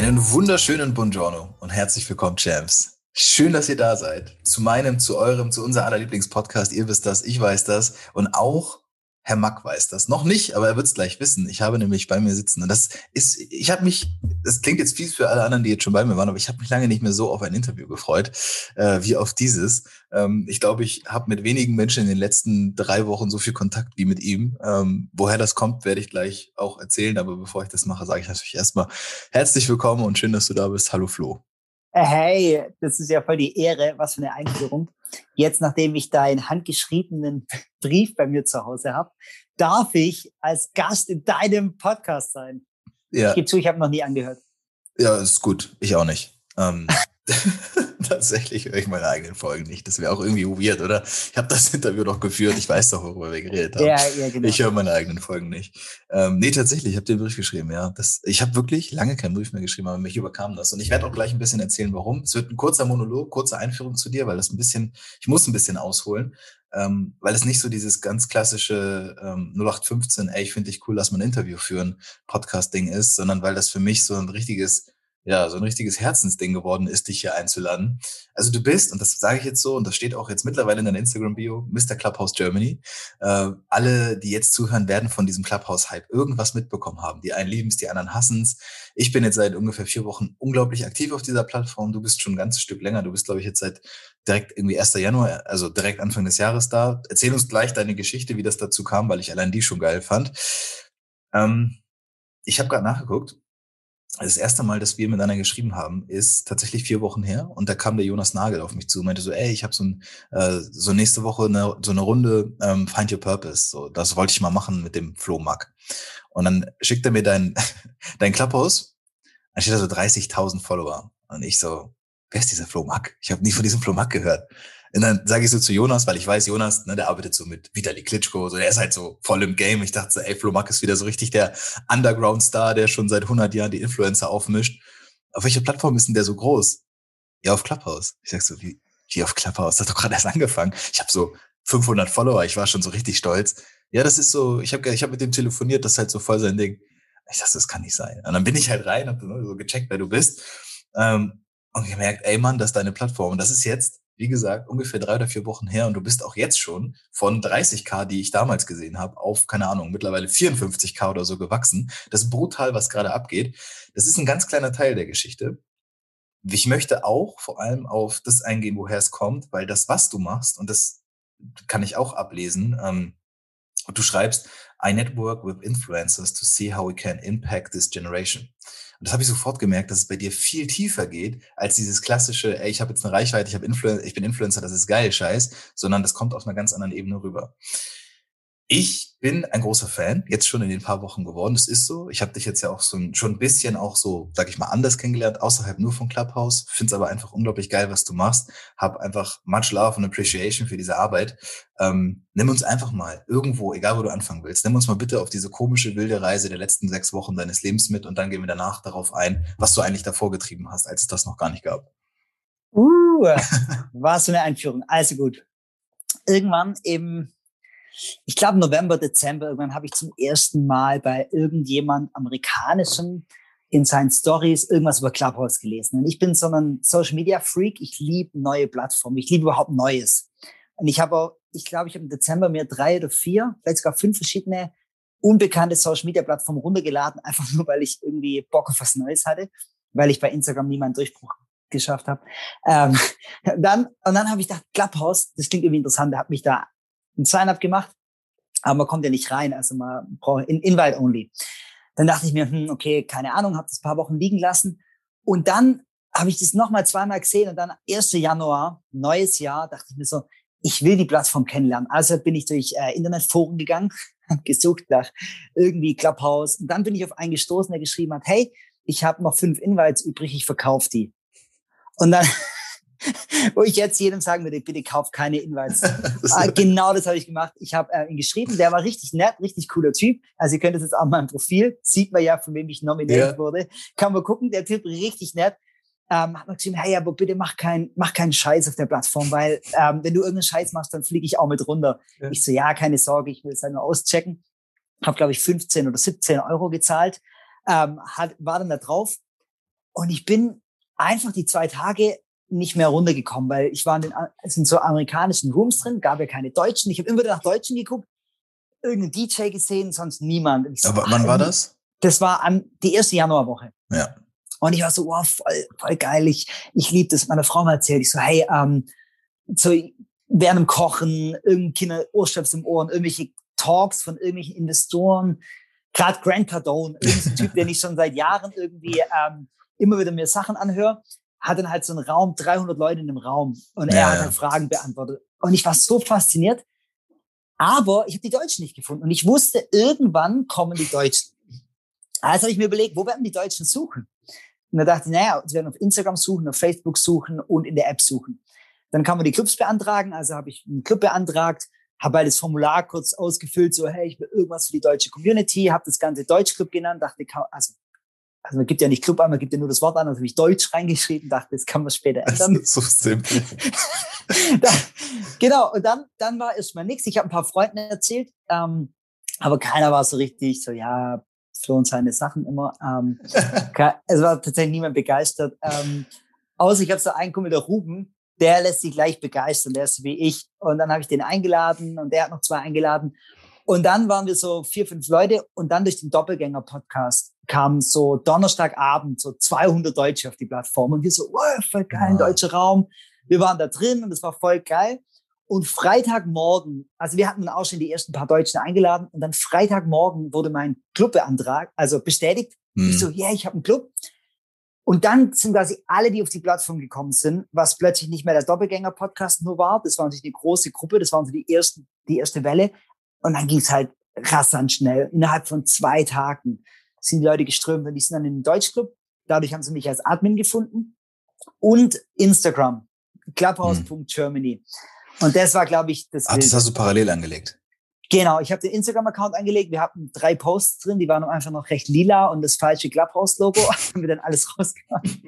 Einen wunderschönen Buongiorno und herzlich willkommen, Champs. Schön, dass ihr da seid. Zu meinem, zu eurem, zu unser aller Lieblingspodcast. Ihr wisst das, ich weiß das. Und auch Herr Mack weiß das. Noch nicht, aber er wird es gleich wissen. Ich habe nämlich bei mir sitzen. Und das ist, ich habe mich, das klingt jetzt fies für alle anderen, die jetzt schon bei mir waren, aber ich habe mich lange nicht mehr so auf ein Interview gefreut, äh, wie auf dieses. Ähm, ich glaube, ich habe mit wenigen Menschen in den letzten drei Wochen so viel Kontakt wie mit ihm. Ähm, woher das kommt, werde ich gleich auch erzählen. Aber bevor ich das mache, sage ich natürlich erstmal herzlich willkommen und schön, dass du da bist. Hallo Flo. Äh, hey, das ist ja voll die Ehre. Was für eine Einführung. Jetzt, nachdem ich deinen handgeschriebenen Brief bei mir zu Hause habe, darf ich als Gast in deinem Podcast sein. Ja. Ich gebe zu, ich habe noch nie angehört. Ja, ist gut. Ich auch nicht. Ähm, tatsächlich höre ich meine eigenen Folgen nicht. Das wäre auch irgendwie weird, oder? Ich habe das Interview doch geführt. Ich weiß doch, worüber wir geredet haben. Ja, ja, genau. Ich höre meine eigenen Folgen nicht. Ähm, nee, tatsächlich, ich habe den Brief geschrieben, ja. Das, ich habe wirklich lange keinen Brief mehr geschrieben, aber mich überkam das. Und ich werde auch gleich ein bisschen erzählen, warum. Es wird ein kurzer Monolog, kurze Einführung zu dir, weil das ein bisschen, ich muss ein bisschen ausholen. Ähm, weil es nicht so dieses ganz klassische ähm, 0815, ey, ich finde dich cool, lass mal ein Interview führen, Podcast-Ding ist, sondern weil das für mich so ein richtiges ja, so ein richtiges Herzensding geworden ist, dich hier einzuladen. Also du bist, und das sage ich jetzt so, und das steht auch jetzt mittlerweile in deiner Instagram-Bio, Mr. Clubhouse Germany. Äh, alle, die jetzt zuhören, werden von diesem Clubhouse-Hype irgendwas mitbekommen haben. Die einen lieben es, die anderen hassen es. Ich bin jetzt seit ungefähr vier Wochen unglaublich aktiv auf dieser Plattform. Du bist schon ein ganzes Stück länger. Du bist, glaube ich, jetzt seit direkt irgendwie 1. Januar, also direkt Anfang des Jahres da. Erzähl uns gleich deine Geschichte, wie das dazu kam, weil ich allein die schon geil fand. Ähm, ich habe gerade nachgeguckt das erste Mal, dass wir miteinander geschrieben haben, ist tatsächlich vier Wochen her. Und da kam der Jonas Nagel auf mich zu und meinte so, ey, ich habe so, ein, äh, so nächste Woche eine, so eine Runde ähm, Find Your Purpose. So, das wollte ich mal machen mit dem Flo Mack. Und dann schickt er mir dein, dein Clubhouse. Dann steht da so 30.000 Follower. Und ich so, wer ist dieser Flo Mack? Ich habe nie von diesem Flo Mack gehört. Und dann sage ich so zu Jonas, weil ich weiß, Jonas, ne, der arbeitet so mit Vitali Klitschko, so der ist halt so voll im Game. Ich dachte so, ey, Flo Mack ist wieder so richtig der Underground-Star, der schon seit 100 Jahren die Influencer aufmischt. Auf welcher Plattform ist denn der so groß? Ja, auf Clubhouse. Ich sag so, wie, wie auf Clubhouse? Das hat doch gerade erst angefangen. Ich habe so 500 Follower, ich war schon so richtig stolz. Ja, das ist so, ich habe ich hab mit dem telefoniert, das ist halt so voll sein Ding. Ich dachte, das kann nicht sein. Und dann bin ich halt rein, hab so gecheckt, wer du bist. Ähm, und gemerkt, ey Mann, das ist deine Plattform. Und das ist jetzt wie gesagt, ungefähr drei oder vier Wochen her und du bist auch jetzt schon von 30k, die ich damals gesehen habe, auf, keine Ahnung, mittlerweile 54k oder so gewachsen. Das ist brutal, was gerade abgeht. Das ist ein ganz kleiner Teil der Geschichte. Ich möchte auch vor allem auf das eingehen, woher es kommt, weil das, was du machst, und das kann ich auch ablesen, ähm, du schreibst, I network with influencers to see how we can impact this generation. Und das habe ich sofort gemerkt, dass es bei dir viel tiefer geht als dieses klassische, ey, ich habe jetzt eine Reichweite, ich, hab Influ ich bin Influencer, das ist geil, scheiß, sondern das kommt auf einer ganz anderen Ebene rüber. Ich bin ein großer Fan, jetzt schon in den paar Wochen geworden. Das ist so. Ich habe dich jetzt ja auch so ein, schon ein bisschen auch so, sag ich mal, anders kennengelernt, außerhalb nur von Clubhouse. Finde es aber einfach unglaublich geil, was du machst. Hab einfach much love und appreciation für diese Arbeit. Ähm, nimm uns einfach mal irgendwo, egal wo du anfangen willst, nimm uns mal bitte auf diese komische wilde Reise der letzten sechs Wochen deines Lebens mit und dann gehen wir danach darauf ein, was du eigentlich davor getrieben hast, als es das noch gar nicht gab. Uh, war so eine Einführung. Also gut. Irgendwann im ich glaube November, Dezember, irgendwann habe ich zum ersten Mal bei irgendjemand amerikanischem in seinen Stories irgendwas über Clubhouse gelesen. Und ich bin so ein Social Media Freak. Ich liebe neue Plattformen. Ich liebe überhaupt Neues. Und ich habe, ich glaube, ich habe im Dezember mir drei oder vier, vielleicht sogar fünf verschiedene unbekannte Social Media Plattformen runtergeladen, einfach nur, weil ich irgendwie Bock auf was Neues hatte. weil ich bei Instagram niemanden Durchbruch geschafft habe. Ähm, dann, und dann habe ich gedacht, Clubhouse, das klingt irgendwie interessant, hat mich da ein Sign-up gemacht, aber man kommt ja nicht rein, also man braucht in Invite only. Dann dachte ich mir, hm, okay, keine Ahnung, habe das paar Wochen liegen lassen. Und dann habe ich das nochmal zweimal gesehen und dann 1. Januar, neues Jahr, dachte ich mir so, ich will die Plattform kennenlernen. Also bin ich durch äh, Internetforen gegangen, gesucht nach irgendwie Clubhouse. Und dann bin ich auf einen gestoßen, der geschrieben hat, hey, ich habe noch fünf Invites übrig, ich verkaufe die. Und dann, wo ich jetzt jedem sagen würde, bitte kauf keine Invites. ah, genau das habe ich gemacht. Ich habe äh, ihn geschrieben, der war richtig nett, richtig cooler Typ. Also ihr könnt es jetzt auch mal im Profil, sieht man ja, von wem ich nominiert ja. wurde. Kann man gucken, der Typ richtig nett ähm, hat man geschrieben, hey, aber bitte mach keinen mach keinen Scheiß auf der Plattform, weil ähm, wenn du irgendeinen Scheiß machst, dann fliege ich auch mit runter. Ja. Ich so, ja, keine Sorge, ich will es halt nur auschecken. Habe, glaube ich, 15 oder 17 Euro gezahlt, ähm, hat, war dann da drauf. Und ich bin einfach die zwei Tage nicht mehr runtergekommen, weil ich war in den es sind so amerikanischen Rooms drin, gab ja keine Deutschen. Ich habe immer wieder nach Deutschen geguckt, irgendeinen DJ gesehen, sonst niemand. So, Aber wann war das? Das war an die erste Januarwoche. Ja. Und ich war so, wow, voll, voll geil. Ich, ich liebe das. Meiner Frau mal erzählt. Ich so, hey, ähm, so während dem Kochen, irgendein Kinder Ohrstöpsel im Ohren, irgendwelche Talks von irgendwelchen Investoren, gerade Grant Cardone, irgendein Typ, den ich schon seit Jahren irgendwie ähm, immer wieder mir Sachen anhöre, hat dann halt so einen Raum, 300 Leute in dem Raum und er ja, hat halt Fragen beantwortet. Und ich war so fasziniert. Aber ich habe die Deutschen nicht gefunden. Und ich wusste, irgendwann kommen die Deutschen. Also habe ich mir überlegt, wo werden die Deutschen suchen? Und da dachte ich, naja, sie werden auf Instagram suchen, auf Facebook suchen und in der App suchen. Dann kann man die Clubs beantragen. Also habe ich einen Club beantragt, habe halt das Formular kurz ausgefüllt, so, hey, ich will irgendwas für die deutsche Community, habe das ganze Deutschclub genannt, dachte, also, also man gibt ja nicht Club an, man gibt ja nur das Wort an, also habe ich Deutsch reingeschrieben, dachte, das kann man später ändern. Das ist so simpel. da, genau, und dann, dann war erstmal nichts. Ich habe ein paar Freunden erzählt, ähm, aber keiner war so richtig so, ja, Flo und seine Sachen immer. Ähm, es war tatsächlich niemand begeistert. Ähm, außer ich habe so einen Kumpel, der Ruben, der lässt sich gleich begeistern, der ist so wie ich. Und dann habe ich den eingeladen und der hat noch zwei eingeladen. Und dann waren wir so vier, fünf Leute und dann durch den Doppelgänger-Podcast kamen so Donnerstagabend so 200 Deutsche auf die Plattform und wir so, wow, voll geil, ein deutscher Raum. Wir waren da drin und es war voll geil. Und Freitagmorgen, also wir hatten dann auch schon die ersten paar Deutschen eingeladen und dann Freitagmorgen wurde mein Clubbeantrag, also bestätigt. Hm. Ich so, ja, yeah, ich habe einen Club. Und dann sind quasi alle, die auf die Plattform gekommen sind, was plötzlich nicht mehr der Doppelgänger-Podcast nur war. Das war natürlich eine große Gruppe, das waren so die ersten, die erste Welle. Und dann ging es halt rasant schnell. Innerhalb von zwei Tagen sind die Leute geströmt und die sind dann in den Deutschclub. Dadurch haben sie mich als Admin gefunden. Und Instagram, clubhouse.germany. Hm. Und das war, glaube ich, das. Ach, das hast du parallel angelegt. Genau, ich habe den Instagram-Account angelegt. Wir hatten drei Posts drin, die waren einfach noch recht lila und das falsche Clubhouse-Logo haben wir dann alles rausgemacht.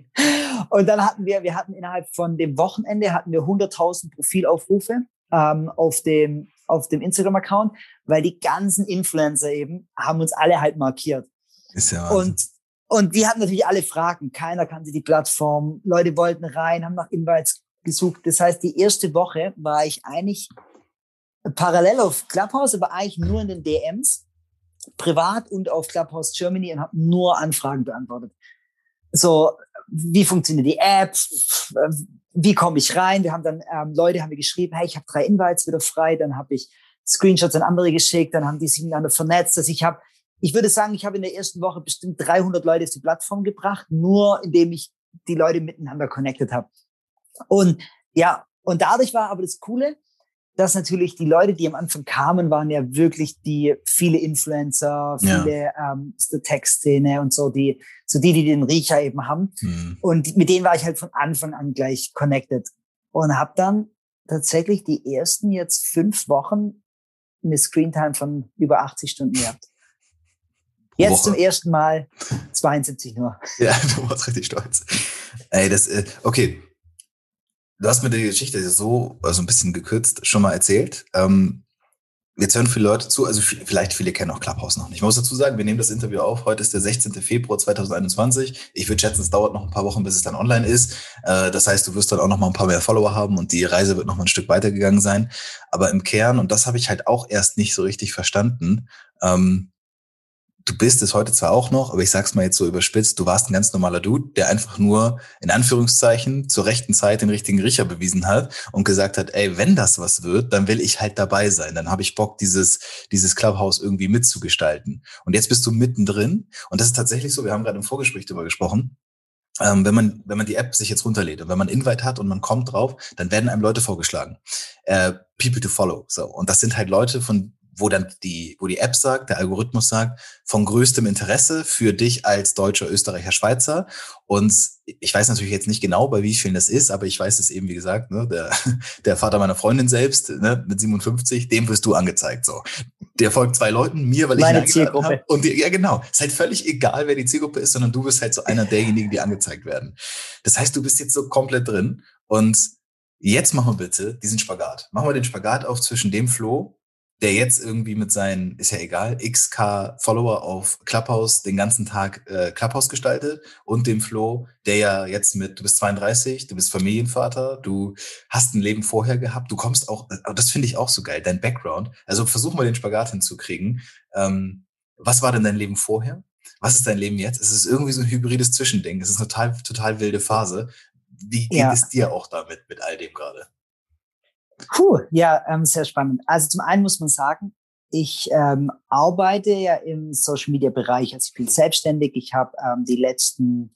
Und dann hatten wir, wir hatten innerhalb von dem Wochenende hatten wir 100.000 Profilaufrufe ähm, auf dem auf dem Instagram-Account, weil die ganzen Influencer eben haben uns alle halt markiert. Ist ja Wahnsinn. und und die hatten natürlich alle Fragen. Keiner kannte die Plattform. Leute wollten rein, haben nach Invites gesucht. Das heißt, die erste Woche war ich eigentlich parallel auf Clubhouse, aber eigentlich nur in den DMs, privat und auf Clubhouse Germany und habe nur Anfragen beantwortet. So, wie funktioniert die App? Wie komme ich rein? Wir haben dann ähm, Leute haben mir geschrieben, hey, ich habe drei Invites wieder frei. Dann habe ich Screenshots an andere geschickt. Dann haben die sich miteinander vernetzt. Also ich habe, ich würde sagen, ich habe in der ersten Woche bestimmt 300 Leute auf die Plattform gebracht, nur indem ich die Leute miteinander connected habe. Und ja, und dadurch war aber das Coole, dass natürlich die Leute, die am Anfang kamen, waren ja wirklich die viele Influencer, viele ja. ähm, Tech-Szene und so, die, so die, die den Riecher eben haben. Mhm. Und mit denen war ich halt von Anfang an gleich connected und habe dann tatsächlich die ersten jetzt fünf Wochen eine Screentime von über 80 Stunden gehabt. Jetzt Woche. zum ersten Mal 72 nur. Ja, du warst richtig stolz. Ey, das, äh, okay, Du hast mir die Geschichte so also ein bisschen gekürzt schon mal erzählt. Ähm, jetzt hören viele Leute zu, also vielleicht viele kennen auch Clubhouse noch nicht. Ich muss dazu sagen, wir nehmen das Interview auf. Heute ist der 16. Februar 2021. Ich würde schätzen, es dauert noch ein paar Wochen, bis es dann online ist. Äh, das heißt, du wirst dann auch noch mal ein paar mehr Follower haben und die Reise wird noch mal ein Stück weitergegangen sein. Aber im Kern, und das habe ich halt auch erst nicht so richtig verstanden, ähm, du bist es heute zwar auch noch, aber ich sag's mal jetzt so überspitzt, du warst ein ganz normaler Dude, der einfach nur in Anführungszeichen zur rechten Zeit den richtigen Riecher bewiesen hat und gesagt hat, ey, wenn das was wird, dann will ich halt dabei sein. Dann habe ich Bock, dieses, dieses Clubhouse irgendwie mitzugestalten. Und jetzt bist du mittendrin. Und das ist tatsächlich so, wir haben gerade im Vorgespräch darüber gesprochen. Ähm, wenn man, wenn man die App sich jetzt runterlädt und wenn man Invite hat und man kommt drauf, dann werden einem Leute vorgeschlagen. Äh, people to follow. So. Und das sind halt Leute, von wo dann die, wo die App sagt, der Algorithmus sagt, von größtem Interesse für dich als Deutscher, Österreicher, Schweizer. Und ich weiß natürlich jetzt nicht genau, bei wie vielen das ist, aber ich weiß es eben, wie gesagt, ne, der, der Vater meiner Freundin selbst, ne, mit 57, dem wirst du angezeigt, so. Der folgt zwei Leuten, mir, weil Meine ich Zielgruppe. Hab. Und die, ja, genau. ist halt völlig egal, wer die Zielgruppe ist, sondern du bist halt so einer derjenigen, die angezeigt werden. Das heißt, du bist jetzt so komplett drin und Jetzt machen wir bitte diesen Spagat. Machen wir den Spagat auf zwischen dem Flo, der jetzt irgendwie mit seinen, ist ja egal, XK Follower auf Clubhouse den ganzen Tag äh, Clubhouse gestaltet und dem Flo, der ja jetzt mit, du bist 32, du bist Familienvater, du hast ein Leben vorher gehabt, du kommst auch, äh, das finde ich auch so geil, dein Background. Also versuch mal den Spagat hinzukriegen. Ähm, was war denn dein Leben vorher? Was ist dein Leben jetzt? Es ist irgendwie so ein hybrides Zwischending. Es ist eine total, total wilde Phase. Wie geht ja. es dir auch damit, mit all dem gerade? Puh, ja, ähm, sehr spannend. Also zum einen muss man sagen, ich ähm, arbeite ja im Social Media Bereich, also ich bin selbstständig. Ich habe ähm, die letzten,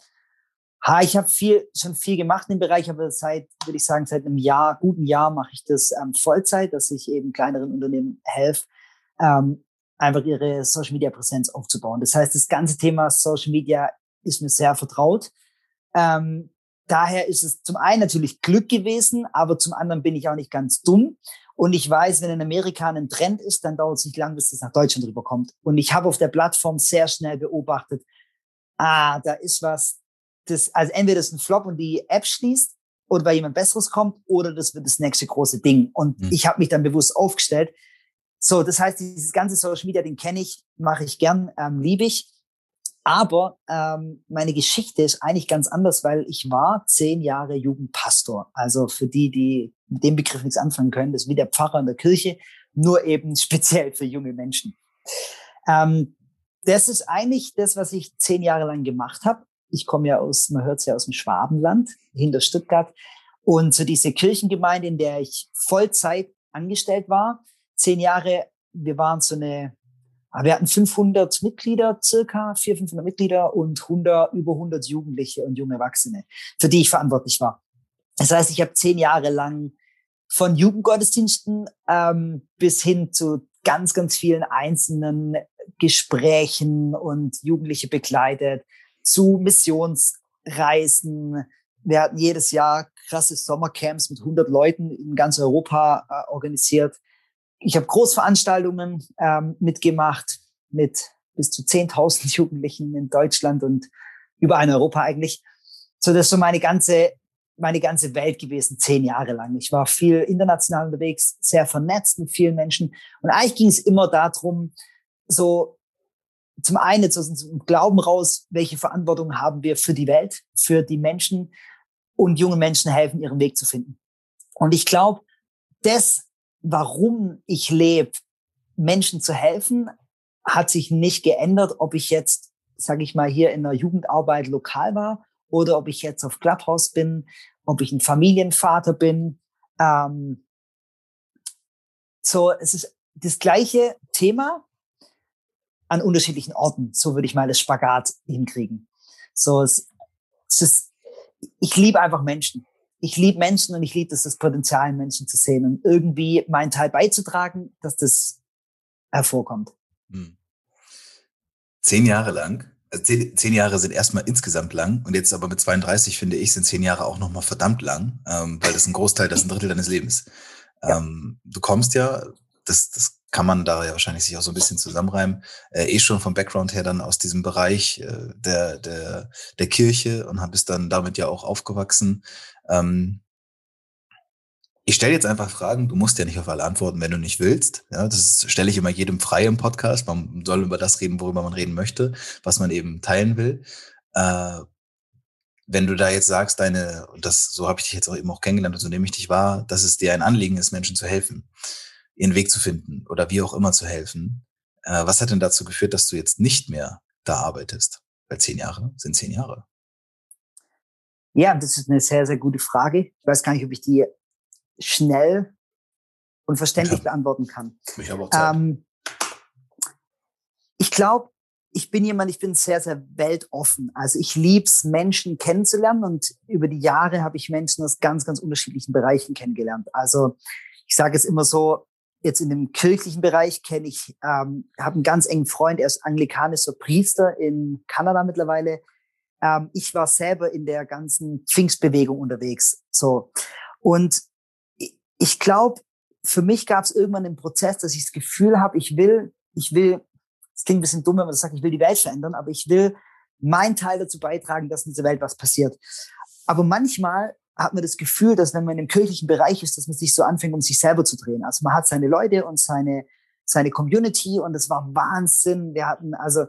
ha, ich habe viel schon viel gemacht im Bereich, aber seit, würde ich sagen, seit einem Jahr, guten Jahr mache ich das ähm, Vollzeit, dass ich eben kleineren Unternehmen helfe, ähm, einfach ihre Social Media Präsenz aufzubauen. Das heißt, das ganze Thema Social Media ist mir sehr vertraut. Ähm, daher ist es zum einen natürlich Glück gewesen, aber zum anderen bin ich auch nicht ganz dumm. Und ich weiß, wenn in Amerika ein Trend ist, dann dauert es nicht lang, bis es nach Deutschland rüberkommt. Und ich habe auf der Plattform sehr schnell beobachtet, ah, da ist was, das, also entweder ist ein Flop und die App schließt oder weil jemand Besseres kommt oder das wird das nächste große Ding. Und mhm. ich habe mich dann bewusst aufgestellt. So, das heißt, dieses ganze Social Media, den kenne ich, mache ich gern, ähm, liebe ich. Aber ähm, meine Geschichte ist eigentlich ganz anders, weil ich war zehn Jahre Jugendpastor. Also für die, die mit dem Begriff nichts anfangen können, das ist wie der Pfarrer in der Kirche, nur eben speziell für junge Menschen. Ähm, das ist eigentlich das, was ich zehn Jahre lang gemacht habe. Ich komme ja aus, man hört es ja aus dem Schwabenland, hinter Stuttgart. Und so diese Kirchengemeinde, in der ich Vollzeit angestellt war, zehn Jahre, wir waren so eine wir hatten 500 Mitglieder, circa 400, 500 Mitglieder und 100, über 100 Jugendliche und junge Erwachsene, für die ich verantwortlich war. Das heißt, ich habe zehn Jahre lang von Jugendgottesdiensten ähm, bis hin zu ganz, ganz vielen einzelnen Gesprächen und Jugendliche begleitet, zu Missionsreisen. Wir hatten jedes Jahr krasse Sommercamps mit 100 Leuten in ganz Europa äh, organisiert ich habe Großveranstaltungen ähm, mitgemacht mit bis zu 10.000 Jugendlichen in Deutschland und über ein Europa eigentlich. So, das ist so meine ganze, meine ganze Welt gewesen, zehn Jahre lang. Ich war viel international unterwegs, sehr vernetzt mit vielen Menschen. Und eigentlich ging es immer darum, so zum einen so zum Glauben raus, welche Verantwortung haben wir für die Welt, für die Menschen und junge Menschen helfen, ihren Weg zu finden. Und ich glaube, das warum ich lebe, Menschen zu helfen, hat sich nicht geändert, ob ich jetzt, sage ich mal, hier in der Jugendarbeit lokal war oder ob ich jetzt auf Clubhouse bin, ob ich ein Familienvater bin. Ähm, so, es ist das gleiche Thema an unterschiedlichen Orten. So würde ich mal das Spagat hinkriegen. So, es, es ist, ich liebe einfach Menschen ich liebe Menschen und ich liebe es, das Potenzial in Menschen zu sehen und irgendwie meinen Teil beizutragen, dass das hervorkommt. Hm. Zehn Jahre lang, also zehn, zehn, Jahre sind erstmal insgesamt lang und jetzt aber mit 32 finde ich, sind zehn Jahre auch nochmal verdammt lang, ähm, weil das ein Großteil, das ist ein Drittel deines Lebens. Ja. Ähm, du kommst ja, das, das kann man da ja wahrscheinlich sich auch so ein bisschen zusammenreimen, äh, eh schon vom Background her dann aus diesem Bereich äh, der, der, der Kirche und bist dann damit ja auch aufgewachsen. Ähm, ich stelle jetzt einfach Fragen, du musst ja nicht auf alle antworten, wenn du nicht willst. Ja, das stelle ich immer jedem frei im Podcast. Man soll über das reden, worüber man reden möchte, was man eben teilen will. Äh, wenn du da jetzt sagst, deine, und das, so habe ich dich jetzt auch eben auch kennengelernt und so nehme ich dich wahr, dass es dir ein Anliegen ist, Menschen zu helfen, ihren Weg zu finden oder wie auch immer zu helfen. Äh, was hat denn dazu geführt, dass du jetzt nicht mehr da arbeitest? Weil zehn Jahre sind zehn Jahre. Ja, das ist eine sehr, sehr gute Frage. Ich weiß gar nicht, ob ich die schnell und verständlich ja. beantworten kann. Ich habe auch Zeit. Ähm, ich glaube, ich bin jemand, ich bin sehr, sehr weltoffen. Also ich lieb's, Menschen kennenzulernen und über die Jahre habe ich Menschen aus ganz, ganz unterschiedlichen Bereichen kennengelernt. Also ich sage es immer so, jetzt in dem kirchlichen Bereich kenne ich, ähm, habe einen ganz engen Freund, er ist anglikanischer Priester in Kanada mittlerweile. Ähm, ich war selber in der ganzen Pfingstbewegung unterwegs. So. Und ich glaube, für mich gab es irgendwann den Prozess, dass ich das Gefühl habe, ich will, ich will es klingt ein bisschen dumm, wenn man sagt, ich will die Welt verändern, aber ich will meinen Teil dazu beitragen, dass in dieser Welt was passiert. Aber manchmal hat man das Gefühl, dass wenn man im kirchlichen Bereich ist, dass man sich so anfängt, um sich selber zu drehen. Also man hat seine Leute und seine, seine Community und es war Wahnsinn. Wir hatten also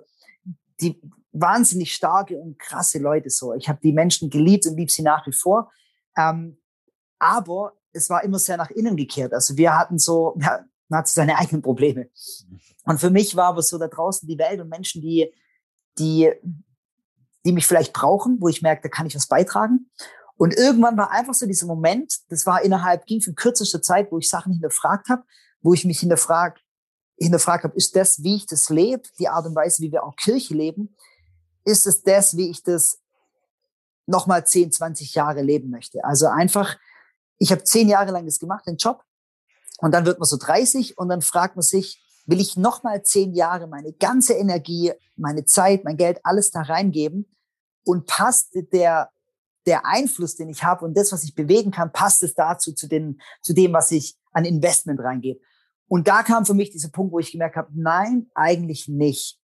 die wahnsinnig starke und krasse Leute so. Ich habe die Menschen geliebt und liebe sie nach wie vor. Ähm, aber es war immer sehr nach innen gekehrt. Also wir hatten so, ja, man hat seine eigenen Probleme. Und für mich war aber so da draußen die Welt und Menschen, die, die, die mich vielleicht brauchen, wo ich merke, da kann ich was beitragen. Und irgendwann war einfach so dieser Moment, das war innerhalb, ging für kürzester Zeit, wo ich Sachen hinterfragt habe, wo ich mich hinterfragt, hinterfragt habe, ist das, wie ich das lebe, die Art und Weise, wie wir auch Kirche leben, ist es das, wie ich das nochmal 10, 20 Jahre leben möchte. Also einfach, ich habe zehn Jahre lang das gemacht, den Job, und dann wird man so 30 und dann fragt man sich, will ich noch mal zehn Jahre meine ganze Energie, meine Zeit, mein Geld, alles da reingeben? Und passt der, der Einfluss, den ich habe und das, was ich bewegen kann, passt es dazu, zu, den, zu dem, was ich an Investment reingebe? Und da kam für mich dieser Punkt, wo ich gemerkt habe, nein, eigentlich nicht.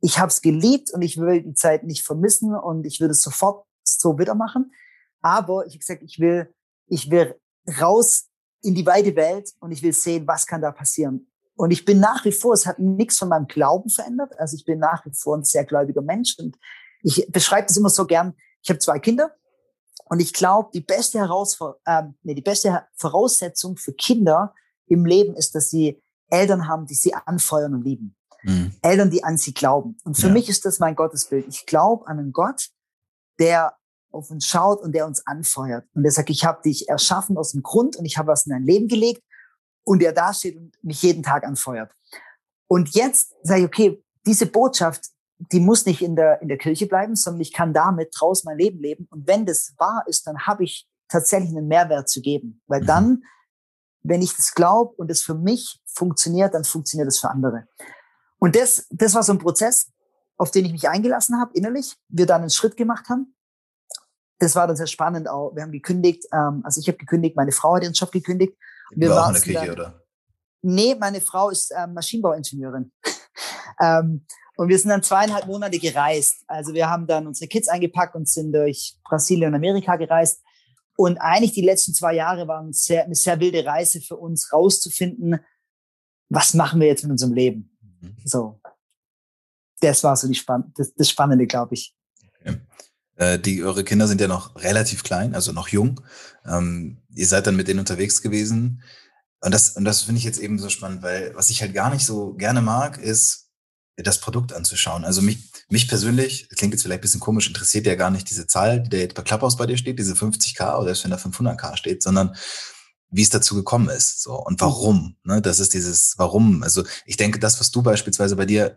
Ich habe es geliebt und ich will die Zeit nicht vermissen und ich würde es sofort so wieder machen. Aber ich habe gesagt, ich will, ich will raus in die weite Welt und ich will sehen, was kann da passieren. Und ich bin nach wie vor, es hat nichts von meinem Glauben verändert. Also ich bin nach wie vor ein sehr gläubiger Mensch und ich beschreibe das immer so gern. Ich habe zwei Kinder und ich glaube, die beste Herausfor äh, nee, die beste Voraussetzung für Kinder im Leben ist, dass sie Eltern haben, die sie anfeuern und lieben. Mhm. Eltern, die an sie glauben. Und für ja. mich ist das mein Gottesbild. Ich glaube an einen Gott, der auf uns schaut und der uns anfeuert. Und der sagt, ich habe dich erschaffen aus dem Grund und ich habe was in dein Leben gelegt und der da steht und mich jeden Tag anfeuert. Und jetzt sage ich, okay, diese Botschaft, die muss nicht in der, in der Kirche bleiben, sondern ich kann damit draußen mein Leben leben. Und wenn das wahr ist, dann habe ich tatsächlich einen Mehrwert zu geben. Weil mhm. dann, wenn ich das glaube und es für mich funktioniert, dann funktioniert es für andere. Und das, das war so ein Prozess, auf den ich mich eingelassen habe, innerlich. Wir dann einen Schritt gemacht haben das war dann sehr spannend auch. Wir haben gekündigt, ähm, also ich habe gekündigt, meine Frau hat ihren Job gekündigt. Wir war auch in der Küche, dann, oder? Nee, meine Frau ist ähm, Maschinenbauingenieurin. ähm, und wir sind dann zweieinhalb Monate gereist. Also wir haben dann unsere Kids eingepackt und sind durch Brasilien und Amerika gereist. Und eigentlich die letzten zwei Jahre waren sehr, eine sehr wilde Reise für uns, rauszufinden, was machen wir jetzt mit unserem Leben. Mhm. So. Das war so die Spann das, das Spannende, glaube ich. Okay. Äh, die, eure Kinder sind ja noch relativ klein, also noch jung. Ähm, ihr seid dann mit denen unterwegs gewesen. Und das, und das finde ich jetzt eben so spannend, weil was ich halt gar nicht so gerne mag, ist, das Produkt anzuschauen. Also mich, mich persönlich, das klingt jetzt vielleicht ein bisschen komisch, interessiert ja gar nicht diese Zahl, die der jetzt bei Clubhouse bei dir steht, diese 50k oder selbst wenn da 500k steht, sondern wie es dazu gekommen ist, so und warum. Ne? Das ist dieses Warum. Also ich denke, das, was du beispielsweise bei dir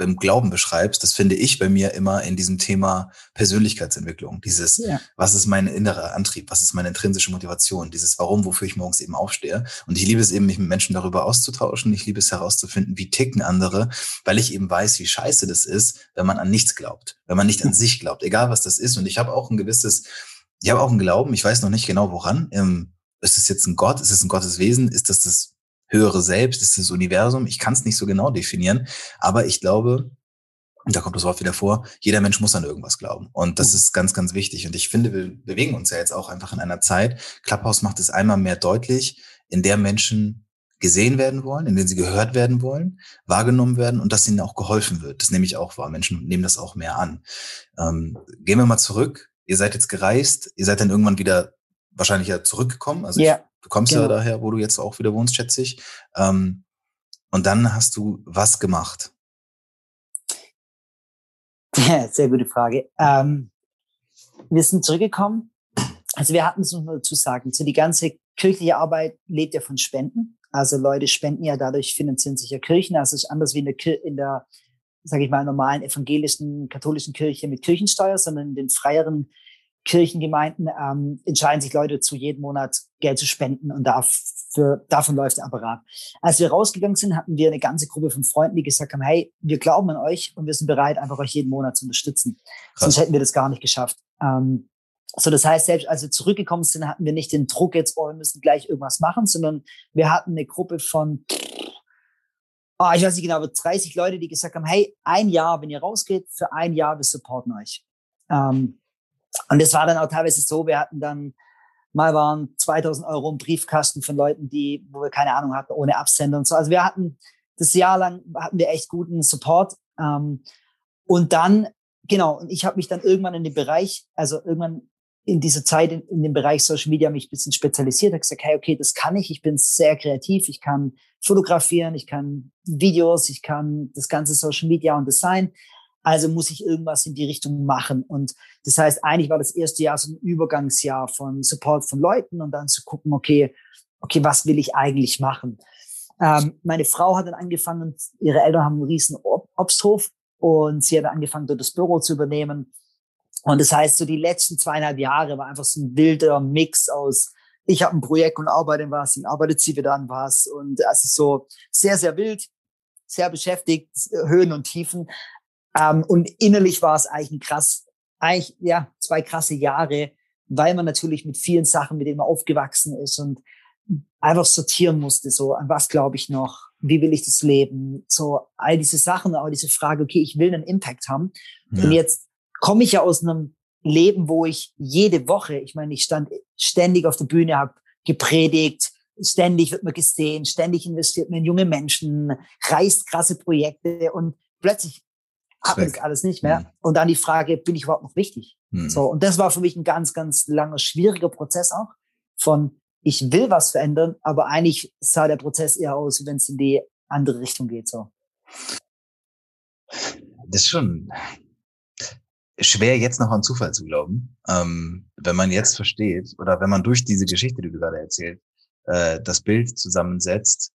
beim Glauben beschreibst, das finde ich bei mir immer in diesem Thema Persönlichkeitsentwicklung. Dieses, ja. was ist mein innerer Antrieb? Was ist meine intrinsische Motivation? Dieses Warum, wofür ich morgens eben aufstehe. Und ich liebe es eben, mich mit Menschen darüber auszutauschen. Ich liebe es herauszufinden, wie ticken andere, weil ich eben weiß, wie scheiße das ist, wenn man an nichts glaubt, wenn man nicht an sich glaubt, egal was das ist. Und ich habe auch ein gewisses, ich habe auch einen Glauben, ich weiß noch nicht genau woran. Ähm, ist es jetzt ein Gott? Ist es ein Gotteswesen? Ist das das höhere Selbst, ist das Universum. Ich kann es nicht so genau definieren, aber ich glaube, und da kommt das Wort wieder vor, jeder Mensch muss an irgendwas glauben. Und das mhm. ist ganz, ganz wichtig. Und ich finde, wir bewegen uns ja jetzt auch einfach in einer Zeit. Clubhouse macht es einmal mehr deutlich, in der Menschen gesehen werden wollen, in denen sie gehört werden wollen, wahrgenommen werden und dass ihnen auch geholfen wird. Das nehme ich auch wahr. Menschen nehmen das auch mehr an. Ähm, gehen wir mal zurück. Ihr seid jetzt gereist. Ihr seid dann irgendwann wieder wahrscheinlich ja zurückgekommen. Also ja. Du kommst genau. ja daher, wo du jetzt auch wieder wohnst, schätze ich. Ähm, Und dann hast du was gemacht? Sehr gute Frage. Ähm, wir sind zurückgekommen. Also wir hatten es man dazu sagen, so die ganze kirchliche Arbeit lebt ja von Spenden. Also Leute spenden ja dadurch finanzieren sich ja Kirchen. Also es ist anders wie in der, in der sage ich mal, normalen evangelischen, katholischen Kirche mit Kirchensteuer, sondern in den freieren Kirchengemeinden ähm, entscheiden sich Leute zu, jeden Monat Geld zu spenden und dafür, davon läuft der Apparat. Als wir rausgegangen sind, hatten wir eine ganze Gruppe von Freunden, die gesagt haben, hey, wir glauben an euch und wir sind bereit, einfach euch jeden Monat zu unterstützen. Krass. Sonst hätten wir das gar nicht geschafft. Ähm, so, das heißt, selbst als wir zurückgekommen sind, hatten wir nicht den Druck jetzt, oh, wir müssen gleich irgendwas machen, sondern wir hatten eine Gruppe von, oh, ich weiß nicht genau, aber 30 Leute, die gesagt haben, hey, ein Jahr, wenn ihr rausgeht, für ein Jahr, wir supporten euch. Ähm, und es war dann auch teilweise so, wir hatten dann, mal waren 2000 Euro im Briefkasten von Leuten, die, wo wir keine Ahnung hatten, ohne Absender und so. Also wir hatten das Jahr lang, hatten wir echt guten Support. Ähm, und dann, genau, und ich habe mich dann irgendwann in den Bereich, also irgendwann in dieser Zeit in, in dem Bereich Social Media mich ein bisschen spezialisiert, habe gesagt, hey, okay, das kann ich, ich bin sehr kreativ, ich kann fotografieren, ich kann Videos, ich kann das ganze Social Media und Design. Also muss ich irgendwas in die Richtung machen. Und das heißt, eigentlich war das erste Jahr so ein Übergangsjahr von Support von Leuten und dann zu gucken, okay, okay, was will ich eigentlich machen? Ähm, meine Frau hat dann angefangen, ihre Eltern haben einen riesen Obsthof und sie hat angefangen, dort das Büro zu übernehmen. Und das heißt, so die letzten zweieinhalb Jahre war einfach so ein wilder Mix aus, ich habe ein Projekt und arbeite an was, dann arbeitet sie wieder an was. Und es ist so sehr, sehr wild, sehr beschäftigt, Höhen und Tiefen. Ähm, und innerlich war es eigentlich ein krass, eigentlich, ja, zwei krasse Jahre, weil man natürlich mit vielen Sachen, mit denen man aufgewachsen ist und einfach sortieren musste, so, an was glaube ich noch, wie will ich das leben, so, all diese Sachen, auch diese Frage, okay, ich will einen Impact haben. Ja. Und jetzt komme ich ja aus einem Leben, wo ich jede Woche, ich meine, ich stand ständig auf der Bühne, habe gepredigt, ständig wird man gesehen, ständig investiert man in junge Menschen, reißt krasse Projekte und plötzlich habe ich alles nicht mehr. Mhm. Und dann die Frage, bin ich überhaupt noch wichtig? Mhm. So, und das war für mich ein ganz, ganz langer, schwieriger Prozess auch von, ich will was verändern, aber eigentlich sah der Prozess eher aus, wenn es in die andere Richtung geht, so. Das ist schon schwer, jetzt noch an Zufall zu glauben. Ähm, wenn man jetzt versteht oder wenn man durch diese Geschichte, die du gerade erzählt, äh, das Bild zusammensetzt,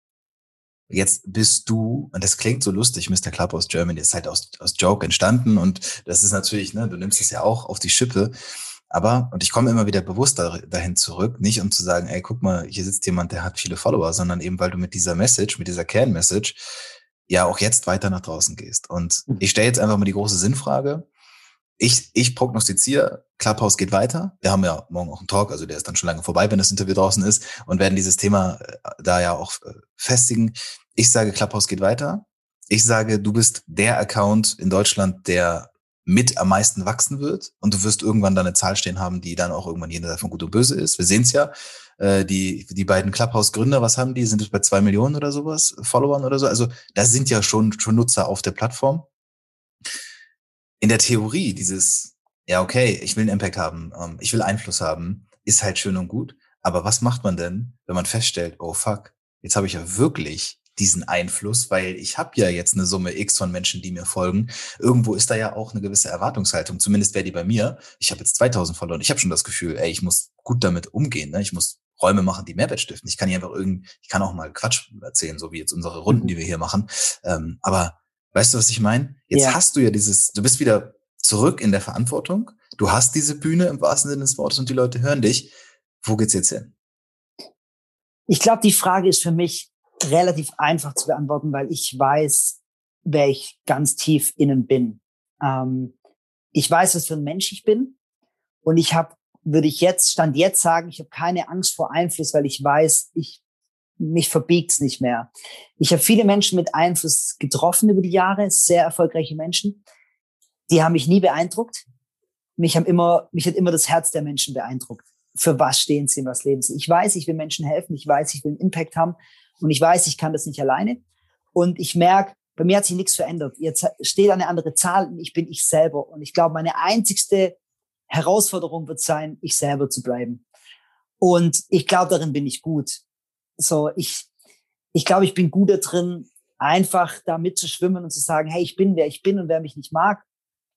Jetzt bist du, und das klingt so lustig, Mr. Club aus Germany ist halt aus, aus Joke entstanden und das ist natürlich, ne, du nimmst es ja auch auf die Schippe. Aber, und ich komme immer wieder bewusst dahin zurück, nicht um zu sagen, ey, guck mal, hier sitzt jemand, der hat viele Follower, sondern eben, weil du mit dieser Message, mit dieser Kernmessage ja auch jetzt weiter nach draußen gehst. Und mhm. ich stelle jetzt einfach mal die große Sinnfrage. Ich, ich prognostiziere, Clubhouse geht weiter. Wir haben ja morgen auch einen Talk, also der ist dann schon lange vorbei, wenn das Interview draußen ist und werden dieses Thema äh, da ja auch äh, festigen. Ich sage, Clubhouse geht weiter. Ich sage, du bist der Account in Deutschland, der mit am meisten wachsen wird und du wirst irgendwann da eine Zahl stehen haben, die dann auch irgendwann jenseits von Gut und Böse ist. Wir sehen es ja, äh, die, die beiden Clubhouse-Gründer, was haben die? Sind es bei zwei Millionen oder sowas, Followern oder so? Also da sind ja schon, schon Nutzer auf der Plattform. In der Theorie, dieses, ja, okay, ich will einen Impact haben, ähm, ich will Einfluss haben, ist halt schön und gut. Aber was macht man denn, wenn man feststellt, oh fuck, jetzt habe ich ja wirklich diesen Einfluss, weil ich habe ja jetzt eine Summe X von Menschen, die mir folgen. Irgendwo ist da ja auch eine gewisse Erwartungshaltung. Zumindest wäre die bei mir. Ich habe jetzt 2000 verloren. Ich habe schon das Gefühl, ey, ich muss gut damit umgehen. Ne? Ich muss Räume machen, die Mehrwert stiften. Ich kann hier einfach irgendwie, ich kann auch mal Quatsch erzählen, so wie jetzt unsere Runden, mhm. die wir hier machen. Ähm, aber weißt du, was ich meine? Jetzt ja. hast du ja dieses, du bist wieder zurück in der Verantwortung. Du hast diese Bühne im wahrsten Sinne des Wortes und die Leute hören dich. Wo geht's jetzt hin? Ich glaube, die Frage ist für mich relativ einfach zu beantworten, weil ich weiß, wer ich ganz tief innen bin. Ähm, ich weiß, was für ein Mensch ich bin. Und ich habe, würde ich jetzt, Stand jetzt sagen, ich habe keine Angst vor Einfluss, weil ich weiß, ich mich verbiegt's nicht mehr. Ich habe viele Menschen mit Einfluss getroffen über die Jahre, sehr erfolgreiche Menschen. Die haben mich nie beeindruckt. Mich haben immer, mich hat immer das Herz der Menschen beeindruckt. Für was stehen sie, was leben sie? Ich weiß, ich will Menschen helfen. Ich weiß, ich will einen Impact haben. Und ich weiß, ich kann das nicht alleine. Und ich merke, bei mir hat sich nichts verändert. Jetzt steht eine andere Zahl und ich bin ich selber. Und ich glaube, meine einzigste Herausforderung wird sein, ich selber zu bleiben. Und ich glaube, darin bin ich gut. So, ich, ich glaube, ich bin gut da drin, einfach da mitzuschwimmen und zu sagen, hey, ich bin wer ich bin und wer mich nicht mag,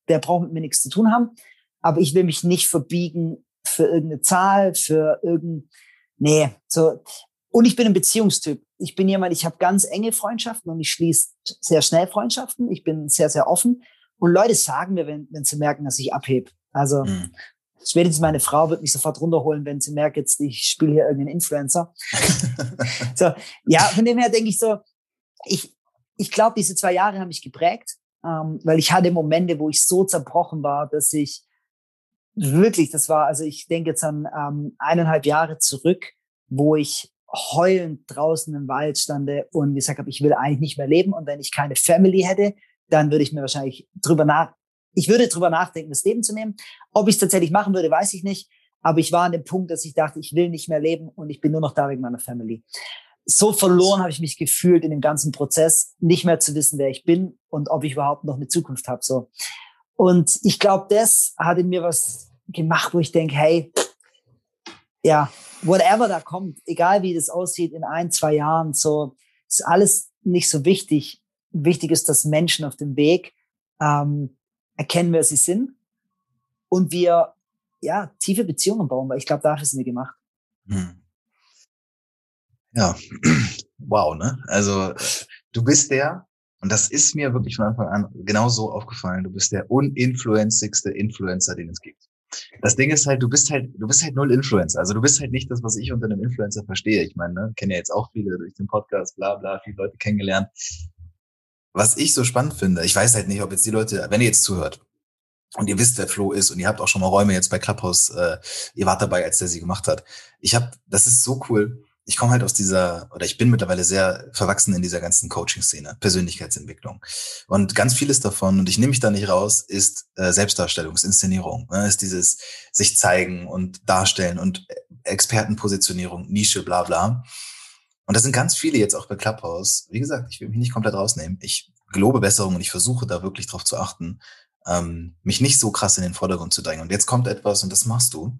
der braucht mit mir nichts zu tun haben. Aber ich will mich nicht verbiegen für irgendeine Zahl, für irgendein, nee, so. Und ich bin ein Beziehungstyp. Ich bin jemand, ich habe ganz enge Freundschaften und ich schließe sehr schnell Freundschaften. Ich bin sehr, sehr offen. Und Leute sagen mir, wenn, wenn sie merken, dass ich abhebe. Also mhm. Spätestens meine Frau wird mich sofort runterholen, wenn sie merkt, jetzt ich spiele hier irgendeinen Influencer. so, ja, von dem her denke ich so, ich, ich glaube, diese zwei Jahre haben mich geprägt, ähm, weil ich hatte Momente, wo ich so zerbrochen war, dass ich wirklich, das war, also ich denke jetzt an ähm, eineinhalb Jahre zurück, wo ich heulend draußen im Wald stande und gesagt habe, ich will eigentlich nicht mehr leben und wenn ich keine Family hätte, dann würde ich mir wahrscheinlich drüber nach, ich würde drüber nachdenken, das Leben zu nehmen. Ob ich es tatsächlich machen würde, weiß ich nicht. Aber ich war an dem Punkt, dass ich dachte, ich will nicht mehr leben und ich bin nur noch da wegen meiner Family. So verloren habe ich mich gefühlt in dem ganzen Prozess, nicht mehr zu wissen, wer ich bin und ob ich überhaupt noch eine Zukunft habe. So. Und ich glaube, das hat in mir was gemacht, wo ich denke, hey, ja, whatever da kommt, egal wie das aussieht in ein, zwei Jahren, so ist alles nicht so wichtig. Wichtig ist, dass Menschen auf dem Weg ähm, erkennen, wer sie sind und wir ja tiefe Beziehungen bauen, weil ich glaube, dafür sind wir gemacht. Hm. Ja, wow, ne? Also du bist der, und das ist mir wirklich von Anfang an genauso aufgefallen, du bist der uninfluenzigste Influencer, den es gibt. Das Ding ist halt, du bist halt, du bist halt null Influencer. Also du bist halt nicht das, was ich unter einem Influencer verstehe. Ich meine, ne, kenne ja jetzt auch viele durch den Podcast, bla bla, viele Leute kennengelernt. Was ich so spannend finde, ich weiß halt nicht, ob jetzt die Leute, wenn ihr jetzt zuhört und ihr wisst, wer Flo ist und ihr habt auch schon mal Räume jetzt bei Clubhouse, äh, ihr wart dabei, als der sie gemacht hat. Ich habe, das ist so cool ich komme halt aus dieser, oder ich bin mittlerweile sehr verwachsen in dieser ganzen Coaching-Szene, Persönlichkeitsentwicklung. Und ganz vieles davon, und ich nehme mich da nicht raus, ist äh, Selbstdarstellungsinszenierung. Ne? Ist dieses sich zeigen und darstellen und Expertenpositionierung, Nische, bla bla. Und da sind ganz viele jetzt auch bei Clubhouse. Wie gesagt, ich will mich nicht komplett rausnehmen. Ich gelobe Besserung und ich versuche da wirklich drauf zu achten, ähm, mich nicht so krass in den Vordergrund zu drängen. Und jetzt kommt etwas und das machst du.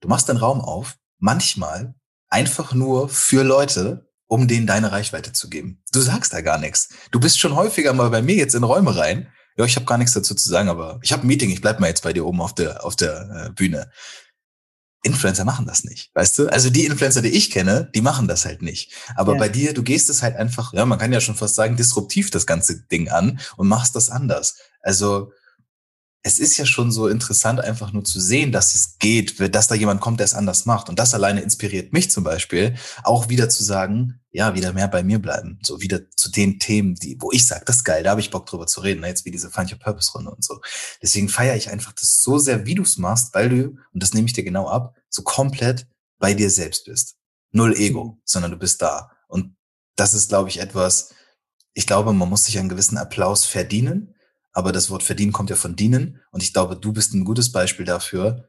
Du machst den Raum auf. Manchmal einfach nur für Leute, um denen deine Reichweite zu geben. Du sagst da gar nichts. Du bist schon häufiger mal bei mir jetzt in Räume rein. Ja, ich habe gar nichts dazu zu sagen, aber ich habe ein Meeting, ich bleib mal jetzt bei dir oben auf der, auf der äh, Bühne. Influencer machen das nicht, weißt du? Also die Influencer, die ich kenne, die machen das halt nicht. Aber ja. bei dir, du gehst es halt einfach, ja, man kann ja schon fast sagen, disruptiv das ganze Ding an und machst das anders. Also es ist ja schon so interessant, einfach nur zu sehen, dass es geht, dass da jemand kommt, der es anders macht. Und das alleine inspiriert mich zum Beispiel, auch wieder zu sagen, ja, wieder mehr bei mir bleiben. So wieder zu den Themen, die, wo ich sage, das ist geil, da habe ich Bock drüber zu reden. Jetzt wie diese Find Your Purpose Runde und so. Deswegen feiere ich einfach das so sehr, wie du es machst, weil du, und das nehme ich dir genau ab, so komplett bei dir selbst bist. Null Ego, mhm. sondern du bist da. Und das ist, glaube ich, etwas, ich glaube, man muss sich einen gewissen Applaus verdienen aber das Wort verdienen kommt ja von dienen. Und ich glaube, du bist ein gutes Beispiel dafür,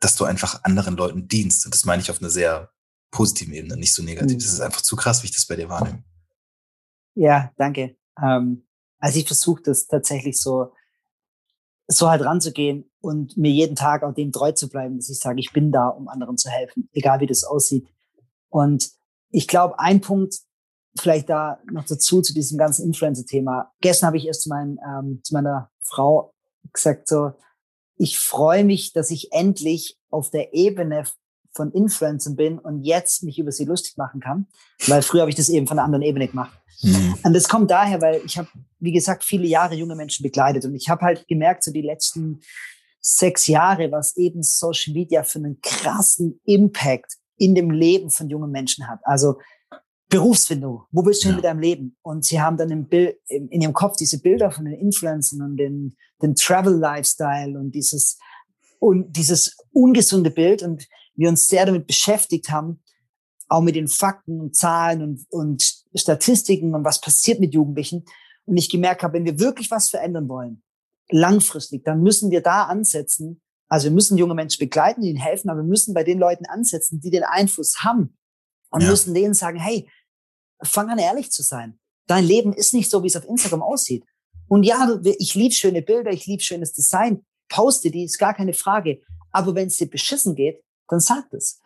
dass du einfach anderen Leuten dienst. Und das meine ich auf einer sehr positiven Ebene, nicht so negativ. Mhm. Das ist einfach zu krass, wie ich das bei dir wahrnehme. Ja, danke. Ähm, also ich versuche das tatsächlich so, so halt ranzugehen und mir jeden Tag auch dem treu zu bleiben, dass ich sage, ich bin da, um anderen zu helfen, egal wie das aussieht. Und ich glaube, ein Punkt, vielleicht da noch dazu zu diesem ganzen Influencer-Thema. Gestern habe ich erst zu, mein, ähm, zu meiner Frau gesagt, so, ich freue mich, dass ich endlich auf der Ebene von Influencern bin und jetzt mich über sie lustig machen kann, weil früher habe ich das eben von einer anderen Ebene gemacht. Mhm. Und das kommt daher, weil ich habe, wie gesagt, viele Jahre junge Menschen begleitet und ich habe halt gemerkt, so die letzten sechs Jahre, was eben Social Media für einen krassen Impact in dem Leben von jungen Menschen hat. Also Berufsfindung, wo bist du ja. hin mit deinem Leben? Und sie haben dann im Bild, in, in ihrem Kopf diese Bilder von den Influencern und den, den Travel-Lifestyle und dieses, und dieses ungesunde Bild und wir uns sehr damit beschäftigt haben, auch mit den Fakten und Zahlen und, und Statistiken und was passiert mit Jugendlichen. Und ich gemerkt habe, wenn wir wirklich was verändern wollen, langfristig, dann müssen wir da ansetzen. Also wir müssen junge Menschen begleiten, ihnen helfen, aber wir müssen bei den Leuten ansetzen, die den Einfluss haben und ja. müssen denen sagen, hey, fang an, ehrlich zu sein. Dein Leben ist nicht so, wie es auf Instagram aussieht. Und ja, ich liebe schöne Bilder, ich liebe schönes Design, poste die, ist gar keine Frage. Aber wenn es dir beschissen geht, dann sag das.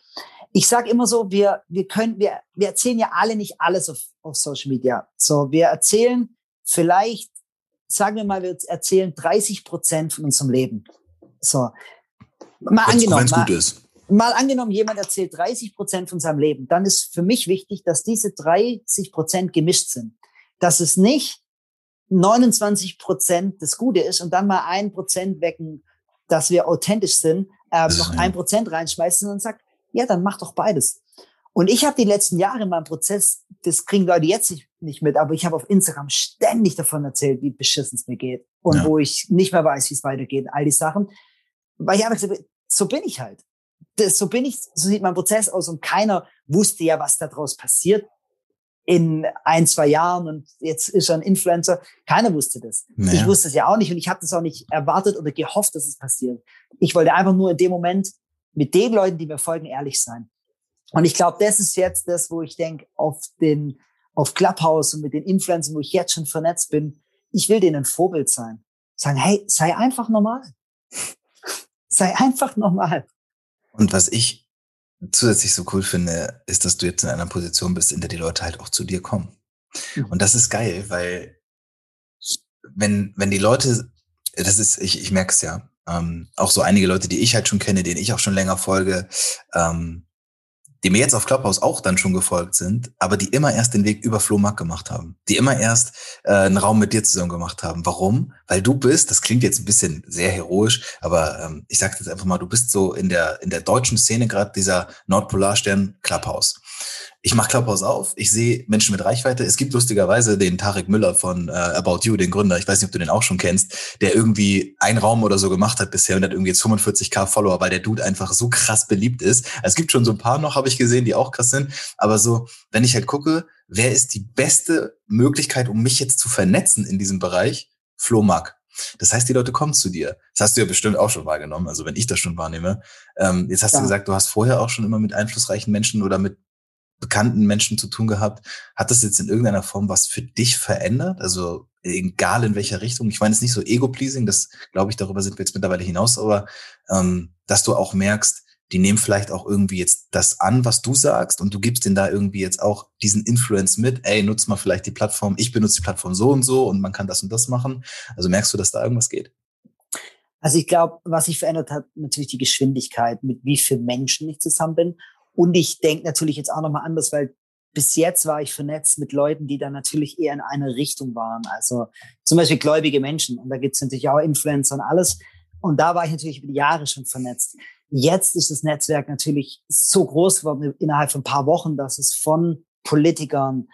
ich sage immer so, wir, wir können, wir, wir erzählen ja alle nicht alles auf, auf Social Media. So, wir erzählen vielleicht, sagen wir mal, wir erzählen 30 Prozent von unserem Leben. So. Mal wenn's, angenommen. Wenn's gut ist. Mal angenommen, jemand erzählt 30 Prozent von seinem Leben, dann ist für mich wichtig, dass diese 30 Prozent gemischt sind. Dass es nicht 29 Prozent das Gute ist und dann mal ein Prozent wecken, dass wir authentisch sind, äh, noch ein Prozent reinschmeißen und sagt, ja, dann mach doch beides. Und ich habe die letzten Jahre in meinem Prozess, das kriegen Leute jetzt nicht, nicht mit, aber ich habe auf Instagram ständig davon erzählt, wie beschissen es mir geht und ja. wo ich nicht mehr weiß, wie es weitergeht, all die Sachen. Weil ich habe gesagt, so bin ich halt. Das, so bin ich, so sieht mein Prozess aus und keiner wusste ja, was daraus passiert in ein, zwei Jahren und jetzt ist er ein Influencer. Keiner wusste das. Naja. Ich wusste es ja auch nicht und ich habe das auch nicht erwartet oder gehofft, dass es passiert. Ich wollte einfach nur in dem Moment mit den Leuten, die mir folgen, ehrlich sein. Und ich glaube, das ist jetzt das, wo ich denke, auf den, auf Clubhouse und mit den Influencern, wo ich jetzt schon vernetzt bin, ich will denen ein Vorbild sein. Sagen, hey, sei einfach normal. sei einfach normal. Und was ich zusätzlich so cool finde, ist, dass du jetzt in einer Position bist, in der die Leute halt auch zu dir kommen. Mhm. Und das ist geil, weil wenn, wenn die Leute, das ist, ich, ich merke es ja, ähm, auch so einige Leute, die ich halt schon kenne, denen ich auch schon länger folge, ähm, die mir jetzt auf Clubhouse auch dann schon gefolgt sind, aber die immer erst den Weg über Flohmarkt gemacht haben, die immer erst äh, einen Raum mit dir zusammen gemacht haben. Warum? Weil du bist, das klingt jetzt ein bisschen sehr heroisch, aber ähm, ich sage jetzt einfach mal, du bist so in der in der deutschen Szene gerade dieser Nordpolarstern Clubhouse ich mache Clubhouse auf, ich sehe Menschen mit Reichweite. Es gibt lustigerweise den Tarek Müller von äh, About You, den Gründer, ich weiß nicht, ob du den auch schon kennst, der irgendwie einen Raum oder so gemacht hat bisher und hat irgendwie jetzt 45k Follower, weil der Dude einfach so krass beliebt ist. Es gibt schon so ein paar noch, habe ich gesehen, die auch krass sind. Aber so, wenn ich halt gucke, wer ist die beste Möglichkeit, um mich jetzt zu vernetzen in diesem Bereich? Flohmark. Das heißt, die Leute kommen zu dir. Das hast du ja bestimmt auch schon wahrgenommen, also wenn ich das schon wahrnehme. Ähm, jetzt hast ja. du gesagt, du hast vorher auch schon immer mit einflussreichen Menschen oder mit bekannten Menschen zu tun gehabt. Hat das jetzt in irgendeiner Form was für dich verändert? Also egal in welcher Richtung. Ich meine, es ist nicht so Ego-Pleasing, das glaube ich, darüber sind wir jetzt mittlerweile hinaus, aber ähm, dass du auch merkst, die nehmen vielleicht auch irgendwie jetzt das an, was du sagst und du gibst denen da irgendwie jetzt auch diesen Influence mit, ey, nutz mal vielleicht die Plattform, ich benutze die Plattform so und so und man kann das und das machen. Also merkst du, dass da irgendwas geht? Also ich glaube, was sich verändert hat, natürlich die Geschwindigkeit, mit wie vielen Menschen ich zusammen bin und ich denke natürlich jetzt auch nochmal anders, weil bis jetzt war ich vernetzt mit Leuten, die dann natürlich eher in eine Richtung waren. Also zum Beispiel gläubige Menschen. Und da gibt es natürlich auch Influencer und alles. Und da war ich natürlich über die Jahre schon vernetzt. Jetzt ist das Netzwerk natürlich so groß geworden innerhalb von ein paar Wochen, dass es von Politikern,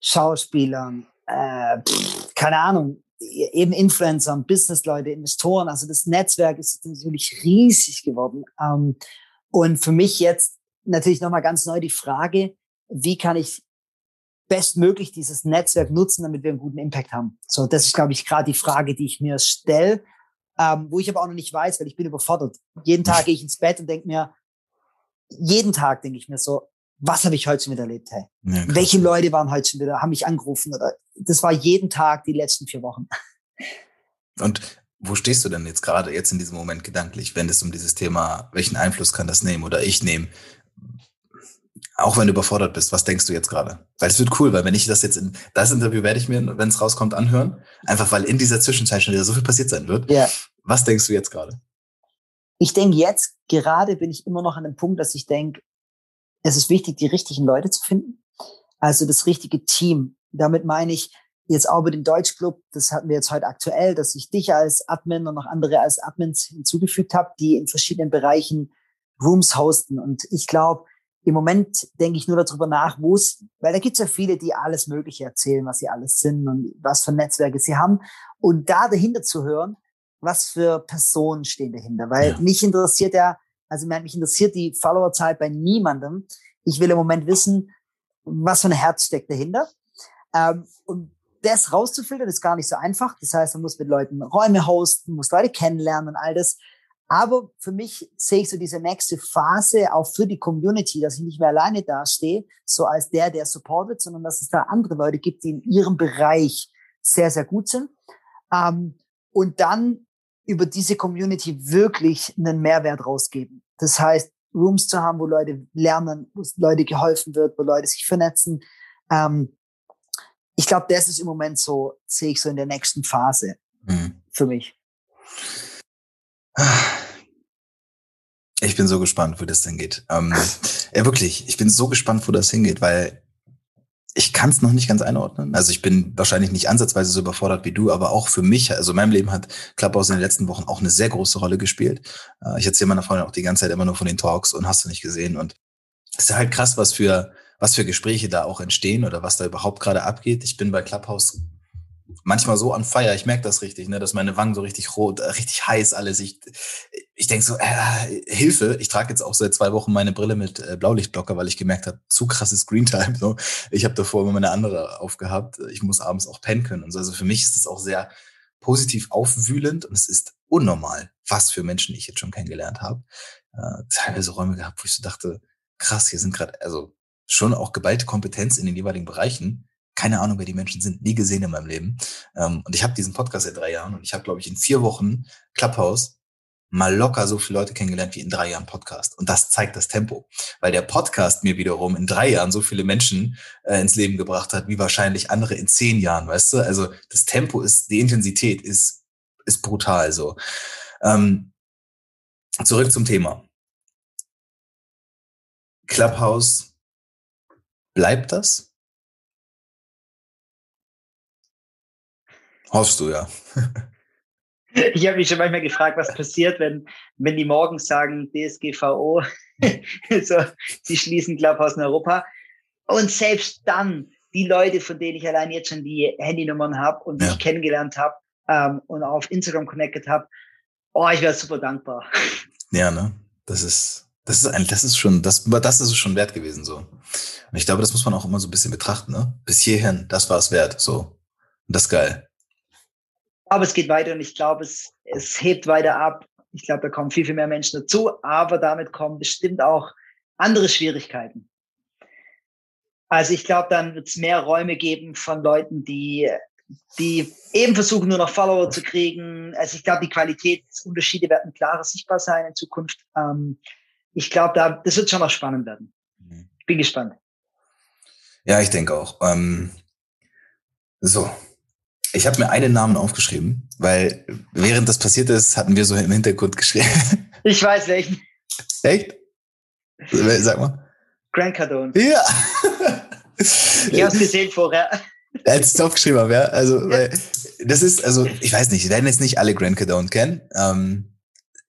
Schauspielern, äh, pff, keine Ahnung, eben Influencern, Businessleute, Investoren. Also das Netzwerk ist natürlich riesig geworden. Ähm, und für mich jetzt natürlich nochmal ganz neu die Frage, wie kann ich bestmöglich dieses Netzwerk nutzen, damit wir einen guten Impact haben. So, das ist, glaube ich, gerade die Frage, die ich mir stelle, ähm, wo ich aber auch noch nicht weiß, weil ich bin überfordert. Jeden Tag gehe ich ins Bett und denke mir, jeden Tag denke ich mir so, was habe ich heute schon wieder erlebt? Hey? Ja, Welche Leute waren heute schon wieder, haben mich angerufen? Oder das war jeden Tag die letzten vier Wochen. Und wo stehst du denn jetzt gerade, jetzt in diesem Moment gedanklich, wenn es um dieses Thema, welchen Einfluss kann das nehmen oder ich nehmen? Auch wenn du überfordert bist, was denkst du jetzt gerade? Weil es wird cool, weil wenn ich das jetzt in das Interview werde ich mir, wenn es rauskommt, anhören. Einfach weil in dieser Zwischenzeit schon wieder so viel passiert sein wird. Ja. Was denkst du jetzt gerade? Ich denke jetzt, gerade bin ich immer noch an dem Punkt, dass ich denke, es ist wichtig, die richtigen Leute zu finden. Also das richtige Team. Damit meine ich jetzt auch über den Deutschclub, das hatten wir jetzt heute aktuell, dass ich dich als Admin und noch andere als Admins hinzugefügt habe, die in verschiedenen Bereichen Rooms hosten. Und ich glaube, im Moment denke ich nur darüber nach, wo es, weil da gibt es ja viele, die alles Mögliche erzählen, was sie alles sind und was für Netzwerke sie haben. Und da dahinter zu hören, was für Personen stehen dahinter. Weil ja. mich interessiert ja, also mich interessiert die Followerzahl bei niemandem. Ich will im Moment wissen, was für ein Herz steckt dahinter. Ähm, und das rauszufiltern ist gar nicht so einfach. Das heißt, man muss mit Leuten Räume hosten, muss Leute kennenlernen und all das. Aber für mich sehe ich so diese nächste Phase auch für die Community, dass ich nicht mehr alleine dastehe, so als der, der supportet, sondern dass es da andere Leute gibt, die in ihrem Bereich sehr, sehr gut sind. Ähm, und dann über diese Community wirklich einen Mehrwert rausgeben. Das heißt, Rooms zu haben, wo Leute lernen, wo Leute geholfen wird, wo Leute sich vernetzen. Ähm, ich glaube, das ist im Moment so, sehe ich so in der nächsten Phase mhm. für mich. Ich bin so gespannt, wo das denn geht. Ähm, ja, wirklich, ich bin so gespannt, wo das hingeht, weil ich kann es noch nicht ganz einordnen. Also ich bin wahrscheinlich nicht ansatzweise so überfordert wie du, aber auch für mich, also in meinem Leben hat Clubhouse in den letzten Wochen auch eine sehr große Rolle gespielt. Äh, ich erzähle meiner Freundin auch die ganze Zeit immer nur von den Talks und hast du nicht gesehen. Und es ist halt krass, was für, was für Gespräche da auch entstehen oder was da überhaupt gerade abgeht. Ich bin bei Clubhouse manchmal so an Feier, ich merke das richtig, ne, dass meine Wangen so richtig rot, äh, richtig heiß alles. Ich, ich denke so, äh, Hilfe, ich trage jetzt auch seit zwei Wochen meine Brille mit äh, Blaulichtblocker, weil ich gemerkt habe, zu krasses Screentime. So. Ich habe davor immer meine andere aufgehabt. Ich muss abends auch pennen können und so. Also für mich ist es auch sehr positiv aufwühlend und es ist unnormal, was für Menschen ich jetzt schon kennengelernt habe. Äh, teilweise Räume gehabt, wo ich so dachte, krass, hier sind gerade, also schon auch geballte Kompetenz in den jeweiligen Bereichen keine Ahnung, wer die Menschen sind, nie gesehen in meinem Leben. Ähm, und ich habe diesen Podcast seit drei Jahren und ich habe, glaube ich, in vier Wochen Clubhouse mal locker so viele Leute kennengelernt wie in drei Jahren Podcast. Und das zeigt das Tempo, weil der Podcast mir wiederum in drei Jahren so viele Menschen äh, ins Leben gebracht hat, wie wahrscheinlich andere in zehn Jahren, weißt du? Also das Tempo ist, die Intensität ist, ist brutal so. Ähm, zurück zum Thema. Clubhouse, bleibt das? Hoffst du, ja. ich habe mich schon manchmal gefragt, was passiert, wenn, wenn die morgens sagen, DSGVO, so, sie schließen Clubhouse in Europa. Und selbst dann, die Leute, von denen ich allein jetzt schon die Handynummern habe und ja. ich kennengelernt habe ähm, und auf Instagram connected habe, oh, ich wäre super dankbar. Ja, ne? Das ist, das ist eigentlich, das ist schon, das, das ist schon wert gewesen, so. Und ich glaube, das muss man auch immer so ein bisschen betrachten, ne? Bis hierhin, das war es wert, so. Und das ist geil. Aber es geht weiter und ich glaube, es, es hebt weiter ab. Ich glaube, da kommen viel, viel mehr Menschen dazu, aber damit kommen bestimmt auch andere Schwierigkeiten. Also ich glaube, dann wird es mehr Räume geben von Leuten, die, die eben versuchen, nur noch Follower zu kriegen. Also ich glaube, die Qualitätsunterschiede werden klarer sichtbar sein in Zukunft. Ähm, ich glaube, da, das wird schon noch spannend werden. Mhm. Bin gespannt. Ja, ich denke auch. Ähm, so, ich habe mir einen Namen aufgeschrieben, weil während das passiert ist, hatten wir so im Hintergrund geschrieben. Ich weiß welchen. Echt? Sag mal. Grant Cardone. Ja. ich habe es gesehen vorher. Als aufgeschrieben habe, ja. Also. Weil das ist, also, ich weiß nicht, wir werden jetzt nicht alle Grant Cardone kennen. Ähm,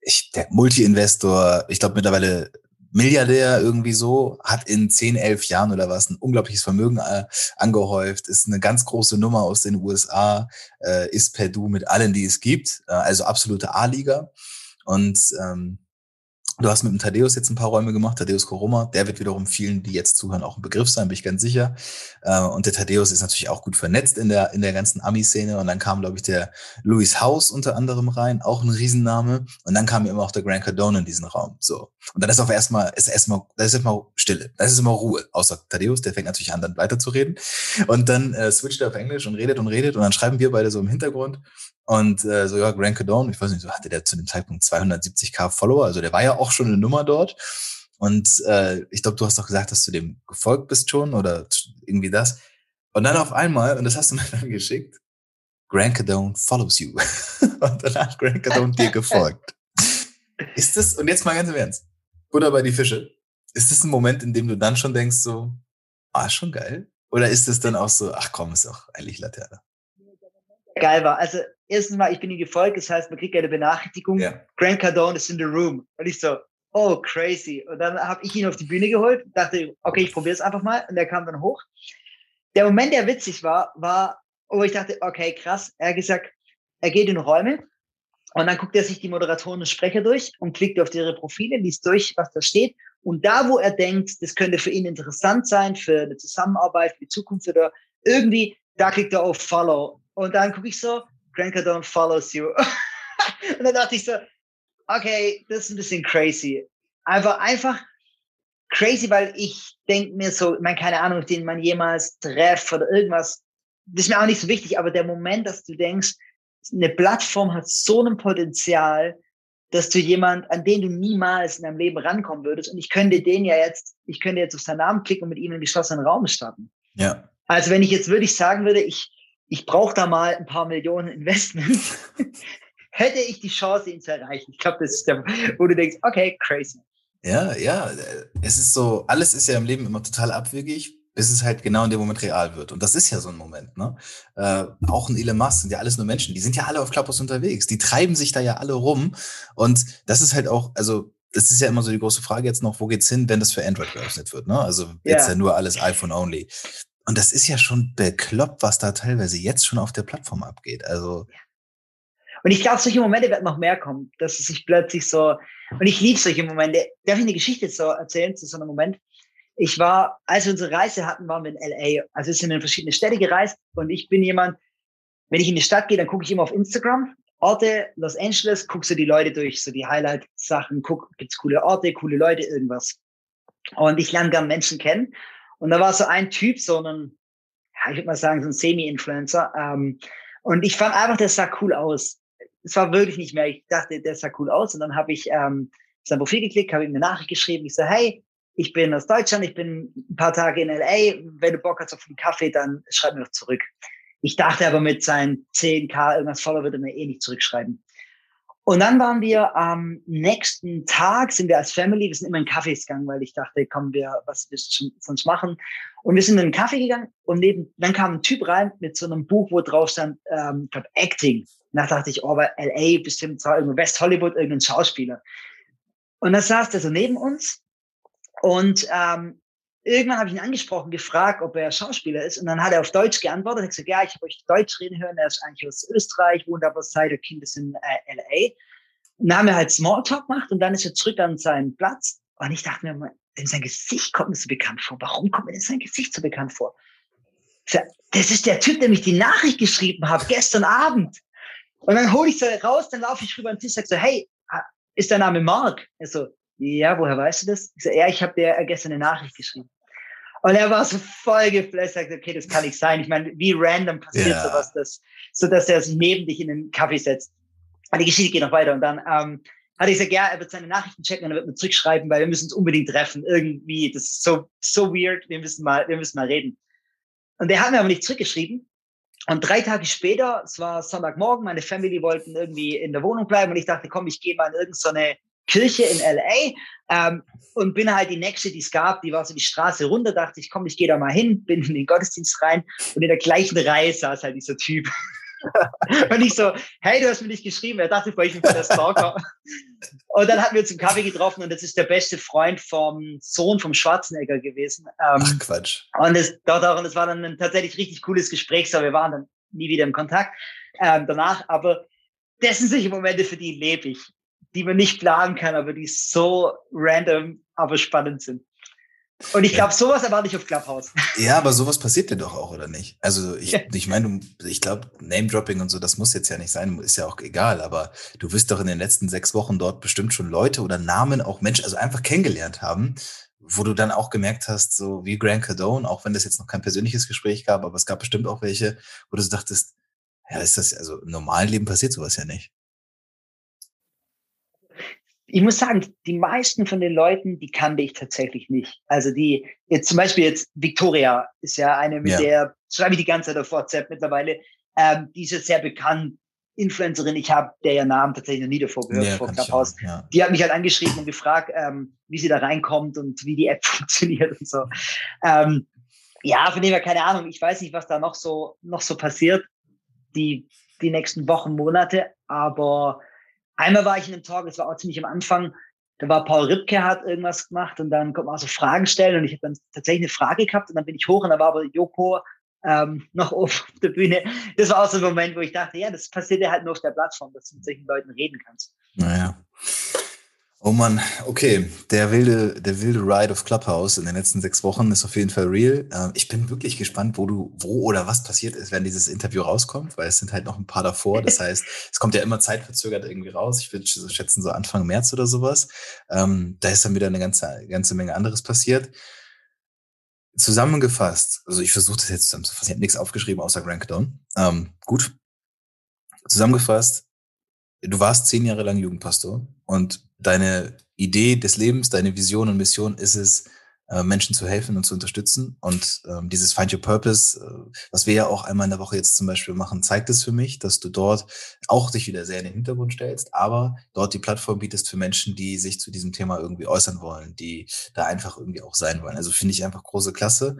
ich, der Multi-Investor, ich glaube mittlerweile Milliardär irgendwie so, hat in 10, 11 Jahren oder was ein unglaubliches Vermögen äh, angehäuft, ist eine ganz große Nummer aus den USA, äh, ist per Du mit allen, die es gibt, äh, also absolute A-Liga. Und ähm, Du hast mit dem Thaddeus jetzt ein paar Räume gemacht, Thaddeus Koroma. Der wird wiederum vielen, die jetzt zuhören, auch ein Begriff sein, bin ich ganz sicher. Äh, und der Thaddeus ist natürlich auch gut vernetzt in der, in der ganzen Ami-Szene. Und dann kam, glaube ich, der Louis House unter anderem rein, auch ein Riesenname. Und dann kam immer auch der Grant Cardone in diesen Raum. So. Und dann ist auf erstmal, ist erstmal, da ist erstmal Stille. Da ist immer Ruhe. Außer Thaddeus, der fängt natürlich an, dann weiterzureden. Und dann äh, switcht er auf Englisch und redet und redet. Und dann schreiben wir beide so im Hintergrund. Und äh, so, ja, Grant Cardone, ich weiß nicht, so hatte der zu dem Zeitpunkt 270k Follower, also der war ja auch schon eine Nummer dort. Und äh, ich glaube, du hast doch gesagt, dass du dem gefolgt bist schon oder irgendwie das. Und dann auf einmal, und das hast du mir dann geschickt, Grant Cardone follows you. und dann hat Grant Cardone dir gefolgt. Ist das, und jetzt mal ganz im Ernst, Butter bei die Fische, ist das ein Moment, in dem du dann schon denkst so, ah, schon geil? Oder ist es dann auch so, ach komm, ist auch eigentlich Laterne? Geil war. Also erstens mal, ich bin ihm gefolgt, das heißt, man kriegt eine Benachrichtigung, ja. Grant Cardone is in the room. Und ich so, oh, crazy. Und dann habe ich ihn auf die Bühne geholt, dachte, okay, ich probiere es einfach mal. Und er kam dann hoch. Der Moment, der witzig war, war, wo ich dachte, okay, krass. Er hat gesagt, er geht in Räume und dann guckt er sich die Moderatoren und Sprecher durch und klickt auf ihre Profile, liest durch, was da steht. Und da, wo er denkt, das könnte für ihn interessant sein, für eine Zusammenarbeit, für die Zukunft oder irgendwie, da klickt er auf Follow. Und dann gucke ich so, Grant Cardone follows you. und dann dachte ich so, okay, das ist ein bisschen crazy. Einfach, einfach crazy, weil ich denke mir so, ich meine, keine Ahnung, den man jemals trefft oder irgendwas, das ist mir auch nicht so wichtig, aber der Moment, dass du denkst, eine Plattform hat so ein Potenzial, dass du jemand, an den du niemals in deinem Leben rankommen würdest. Und ich könnte den ja jetzt, ich könnte jetzt auf seinen Namen klicken und mit ihm in geschlossenen Raum starten. Ja. Also wenn ich jetzt wirklich sagen würde, ich, ich brauche da mal ein paar Millionen Investment, hätte ich die Chance, ihn zu erreichen. Ich glaube, das ist der, wo du denkst, okay, crazy. Ja, ja, es ist so, alles ist ja im Leben immer total abwegig, bis es halt genau in dem Moment real wird. Und das ist ja so ein Moment, ne? Äh, auch ein Elon Musk sind ja alles nur Menschen, die sind ja alle auf Clubhouse unterwegs, die treiben sich da ja alle rum. Und das ist halt auch, also das ist ja immer so die große Frage jetzt noch, wo geht's hin, wenn das für Android geöffnet wird, ne? Also jetzt ja, ja nur alles iPhone only. Und das ist ja schon bekloppt, was da teilweise jetzt schon auf der Plattform abgeht. Also. Und ich glaube, solche Momente werden noch mehr kommen, dass es sich plötzlich so, und ich liebe solche Momente. Darf ich eine Geschichte so erzählen zu so einem Moment? Ich war, als wir unsere Reise hatten, waren wir in LA. Also wir sind in verschiedene Städte gereist und ich bin jemand, wenn ich in die Stadt gehe, dann gucke ich immer auf Instagram. Orte, Los Angeles, guck so die Leute durch, so die Highlight-Sachen, guck, gibt's coole Orte, coole Leute, irgendwas. Und ich lerne gern Menschen kennen. Und da war so ein Typ, so ein, ja, ich würde mal sagen, so ein Semi-Influencer. Ähm, und ich fand einfach, der sah cool aus. Es war wirklich nicht mehr. Ich dachte, der sah cool aus. Und dann habe ich ähm, sein Profil geklickt, habe ihm eine Nachricht geschrieben. Ich so, hey, ich bin aus Deutschland, ich bin ein paar Tage in LA. Wenn du Bock hast auf einen Kaffee, dann schreib mir doch zurück. Ich dachte aber mit seinen 10k irgendwas Follower würde er mir eh nicht zurückschreiben. Und dann waren wir am nächsten Tag, sind wir als Family, wir sind immer in Kaffees gegangen, weil ich dachte, komm, wir, was willst du sonst machen? Und wir sind in einen Kaffee gegangen und neben, dann kam ein Typ rein mit so einem Buch, wo drauf stand, ähm, ich glaube, Acting. Und da dachte ich, oh, bei LA bestimmt zwar irgendwo West Hollywood, irgendein Schauspieler. Und da saß der so neben uns und ähm, irgendwann habe ich ihn angesprochen, gefragt, ob er Schauspieler ist. Und dann hat er auf Deutsch geantwortet. Hat gesagt, ja, ich habe euch Deutsch reden hören. Er ist eigentlich aus Österreich, wohnt aber seit der Kind ist in äh, LA. Und dann haben wir halt Smalltalk gemacht und dann ist er zurück an seinen Platz. Und ich dachte mir mal, sein Gesicht kommt mir so bekannt vor. Warum kommt mir denn sein Gesicht so bekannt vor? Das ist der Typ, der mich die Nachricht geschrieben hat, gestern Abend. Und dann hole ich so raus, dann laufe ich rüber an den Tisch sage so, hey, ist dein Name Mark? Er so, ja, woher weißt du das? Ich so, ja, ich habe dir gestern eine Nachricht geschrieben. Und er war so voll geflasht, sagte, okay, das kann nicht sein. Ich meine, wie random passiert ja. sowas, das, so dass er sich neben dich in den Kaffee setzt. Und die Geschichte geht noch weiter. Und dann ähm, hat er gesagt, ja, er wird seine Nachrichten checken und er wird mir zurückschreiben, weil wir müssen uns unbedingt treffen. Irgendwie, das ist so, so weird. Wir müssen mal, wir müssen mal reden. Und er hat mir aber nicht zurückgeschrieben. Und drei Tage später, es war Sonntagmorgen, meine Family wollten irgendwie in der Wohnung bleiben und ich dachte, komm, ich gehe mal in irgendeine Kirche in LA ähm, und bin halt die nächste, die es gab, die war so die Straße runter, dachte ich, komm, ich gehe da mal hin, bin in den Gottesdienst rein und in der gleichen Reihe saß halt dieser Typ. und ich so, hey, du hast mir nicht geschrieben. Er dachte, ich bin der Stalker. und dann hatten wir uns im Kaffee getroffen und das ist der beste Freund vom Sohn vom Schwarzenegger gewesen. Ähm, Ach, Quatsch. Und das, und das war dann ein tatsächlich richtig cooles Gespräch. So, wir waren dann nie wieder im Kontakt ähm, danach. Aber das sind solche Momente, für die lebe ich die man nicht planen kann, aber die so random, aber spannend sind. Und ich glaube, sowas erwarte ich auf Clubhouse. Ja, aber sowas passiert dir doch auch, oder nicht? Also ich, ich meine, ich glaube, Name-Dropping und so, das muss jetzt ja nicht sein, ist ja auch egal, aber du wirst doch in den letzten sechs Wochen dort bestimmt schon Leute oder Namen, auch Menschen, also einfach kennengelernt haben, wo du dann auch gemerkt hast, so wie Grant Cardone, auch wenn das jetzt noch kein persönliches Gespräch gab, aber es gab bestimmt auch welche, wo du so dachtest, ja, ist das, also im normalen Leben passiert sowas ja nicht ich muss sagen, die meisten von den Leuten, die kannte ich tatsächlich nicht. Also die, jetzt zum Beispiel jetzt Victoria ist ja eine, mit ja. der schreibe ich die ganze Zeit auf WhatsApp mittlerweile. Ähm, die ist jetzt sehr bekannt, Influencerin. Ich habe der ihr Namen tatsächlich noch nie davor gehört, ja, vor Clubhouse. Ja. Die hat mich halt angeschrieben und gefragt, ähm, wie sie da reinkommt und wie die App funktioniert und so. Ähm, ja, von dem her keine Ahnung. Ich weiß nicht, was da noch so, noch so passiert, die, die nächsten Wochen, Monate, aber Einmal war ich in einem Talk, das war auch ziemlich am Anfang, da war Paul Ripke, hat irgendwas gemacht und dann kommt man so Fragen stellen und ich habe dann tatsächlich eine Frage gehabt und dann bin ich hoch und da war aber Joko ähm, noch auf der Bühne. Das war auch so ein Moment, wo ich dachte, ja, das passiert ja halt nur auf der Plattform, dass du mit solchen Leuten reden kannst. Naja. Oh Mann, okay. Der wilde, der wilde Ride of Clubhouse in den letzten sechs Wochen ist auf jeden Fall real. Ähm, ich bin wirklich gespannt, wo du, wo oder was passiert ist, wenn dieses Interview rauskommt, weil es sind halt noch ein paar davor. Das heißt, es kommt ja immer zeitverzögert irgendwie raus. Ich würde schätzen, so Anfang März oder sowas. Ähm, da ist dann wieder eine ganze, ganze Menge anderes passiert. Zusammengefasst, also ich versuche das jetzt zusammenzufassen. Ich habe nichts aufgeschrieben außer Grankdown. Ähm, gut. Zusammengefasst, du warst zehn Jahre lang Jugendpastor und deine Idee des Lebens, deine Vision und Mission ist es, äh, Menschen zu helfen und zu unterstützen. Und ähm, dieses Find Your Purpose, äh, was wir ja auch einmal in der Woche jetzt zum Beispiel machen, zeigt es für mich, dass du dort auch dich wieder sehr in den Hintergrund stellst, aber dort die Plattform bietest für Menschen, die sich zu diesem Thema irgendwie äußern wollen, die da einfach irgendwie auch sein wollen. Also finde ich einfach große Klasse.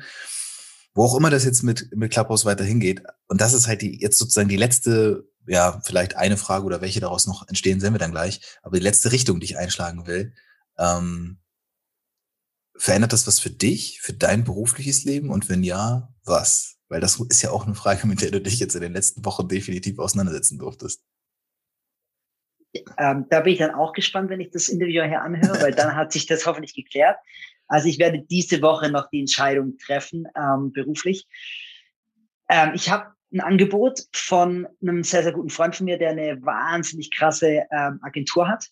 Wo auch immer das jetzt mit, mit Clubhouse weiter hingeht. Und das ist halt die, jetzt sozusagen die letzte ja, vielleicht eine Frage oder welche daraus noch entstehen, sehen wir dann gleich. Aber die letzte Richtung, die ich einschlagen will, ähm, verändert das was für dich, für dein berufliches Leben? Und wenn ja, was? Weil das ist ja auch eine Frage, mit der du dich jetzt in den letzten Wochen definitiv auseinandersetzen durftest. Ähm, da bin ich dann auch gespannt, wenn ich das Interview hier anhöre, weil dann hat sich das hoffentlich geklärt. Also ich werde diese Woche noch die Entscheidung treffen, ähm, beruflich. Ähm, ich habe ein Angebot von einem sehr, sehr guten Freund von mir, der eine wahnsinnig krasse ähm, Agentur hat,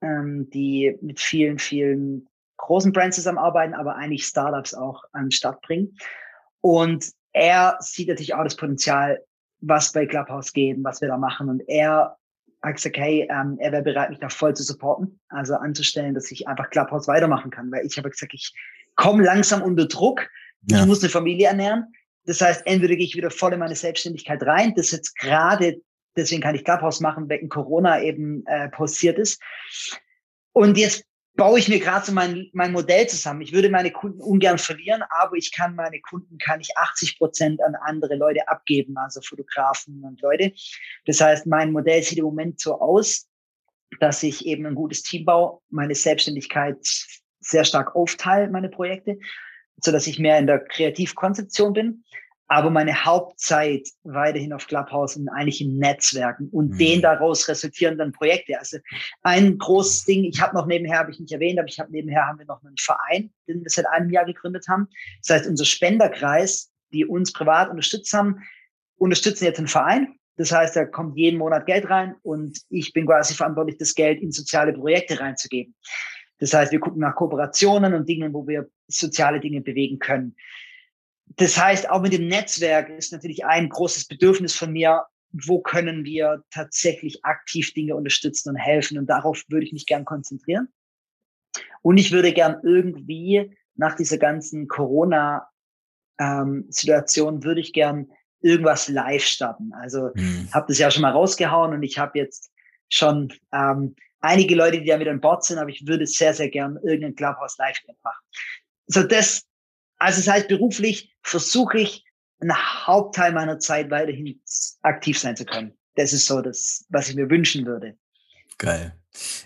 ähm, die mit vielen, vielen großen Brands zusammenarbeiten, aber eigentlich Startups auch an den Start bringen. Und er sieht natürlich auch das Potenzial, was bei Clubhouse geht, was wir da machen. Und er hat gesagt, hey, ähm, er wäre bereit, mich da voll zu supporten, also anzustellen, dass ich einfach Clubhouse weitermachen kann. Weil ich habe gesagt, ich komme langsam unter Druck, ja. ich muss eine Familie ernähren das heißt, entweder gehe ich wieder voll in meine Selbstständigkeit rein, das jetzt gerade, deswegen kann ich Clubhouse machen, wegen Corona eben äh, passiert ist. Und jetzt baue ich mir gerade so mein, mein Modell zusammen. Ich würde meine Kunden ungern verlieren, aber ich kann meine Kunden, kann ich 80 Prozent an andere Leute abgeben, also Fotografen und Leute. Das heißt, mein Modell sieht im Moment so aus, dass ich eben ein gutes Team baue, meine Selbstständigkeit sehr stark aufteile, meine Projekte so dass ich mehr in der Kreativkonzeption bin, aber meine Hauptzeit weiterhin auf Clubhouse und eigentlich in Netzwerken und mhm. den daraus resultierenden Projekte. Also ein großes Ding, ich habe noch nebenher, habe ich nicht erwähnt, aber ich habe nebenher haben wir noch einen Verein, den wir seit einem Jahr gegründet haben. Das heißt, unser Spenderkreis, die uns privat unterstützt haben, unterstützen jetzt einen Verein. Das heißt, da kommt jeden Monat Geld rein und ich bin quasi verantwortlich, das Geld in soziale Projekte reinzugeben. Das heißt, wir gucken nach Kooperationen und Dingen, wo wir soziale Dinge bewegen können. Das heißt, auch mit dem Netzwerk ist natürlich ein großes Bedürfnis von mir, wo können wir tatsächlich aktiv Dinge unterstützen und helfen. Und darauf würde ich mich gern konzentrieren. Und ich würde gern irgendwie nach dieser ganzen Corona-Situation ähm, würde ich gern irgendwas live starten. Also mhm. habe das ja schon mal rausgehauen und ich habe jetzt schon ähm, einige Leute, die da mit an Bord sind, aber ich würde sehr, sehr gern irgendein Clubhouse live machen. So das, also das heißt, beruflich versuche ich, einen Hauptteil meiner Zeit weiterhin aktiv sein zu können. Das ist so das, was ich mir wünschen würde. Geil.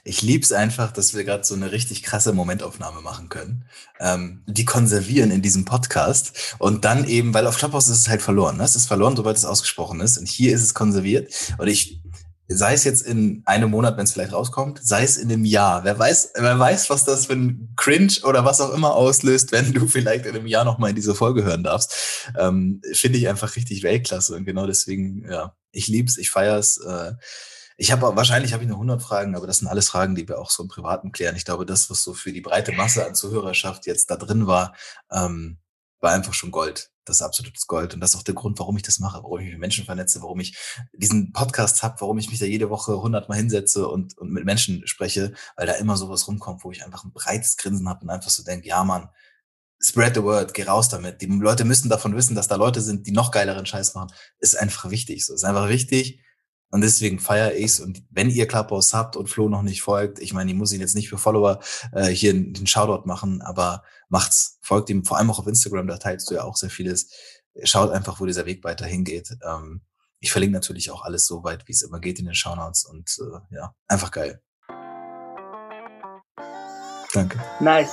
Ich lieb's einfach, dass wir gerade so eine richtig krasse Momentaufnahme machen können. Ähm, die konservieren in diesem Podcast und dann eben, weil auf Clubhouse ist es halt verloren. Ne? Es ist verloren, sobald es ausgesprochen ist. Und hier ist es konserviert. Und ich sei es jetzt in einem Monat, wenn es vielleicht rauskommt, sei es in einem Jahr. Wer weiß, wer weiß, was das für ein Cringe oder was auch immer auslöst, wenn du vielleicht in einem Jahr nochmal in diese Folge hören darfst. Ähm, Finde ich einfach richtig Weltklasse und genau deswegen, ja, ich lieb's, ich feier's. Äh, ich habe wahrscheinlich habe ich noch 100 Fragen, aber das sind alles Fragen, die wir auch so im Privaten klären. Ich glaube, das, was so für die breite Masse an Zuhörerschaft jetzt da drin war, ähm, war einfach schon Gold. Das ist absolutes Gold. Und das ist auch der Grund, warum ich das mache, warum ich mich mit Menschen vernetze, warum ich diesen Podcast habe, warum ich mich da jede Woche hundertmal hinsetze und, und mit Menschen spreche, weil da immer sowas rumkommt, wo ich einfach ein breites Grinsen habe und einfach so denke, ja Mann, spread the word, geh raus damit. Die Leute müssen davon wissen, dass da Leute sind, die noch geileren Scheiß machen. Ist einfach wichtig. So ist einfach wichtig. Und deswegen feiere ich's. Und wenn ihr Clubhouse habt und Flo noch nicht folgt, ich meine, ich muss ihn jetzt nicht für Follower äh, hier den Shoutout machen, aber macht's. Folgt ihm vor allem auch auf Instagram, da teilst du ja auch sehr vieles. Schaut einfach, wo dieser Weg weiter hingeht. Ähm, ich verlinke natürlich auch alles so weit, wie es immer geht in den Shoutouts und äh, ja, einfach geil. Danke. Nice.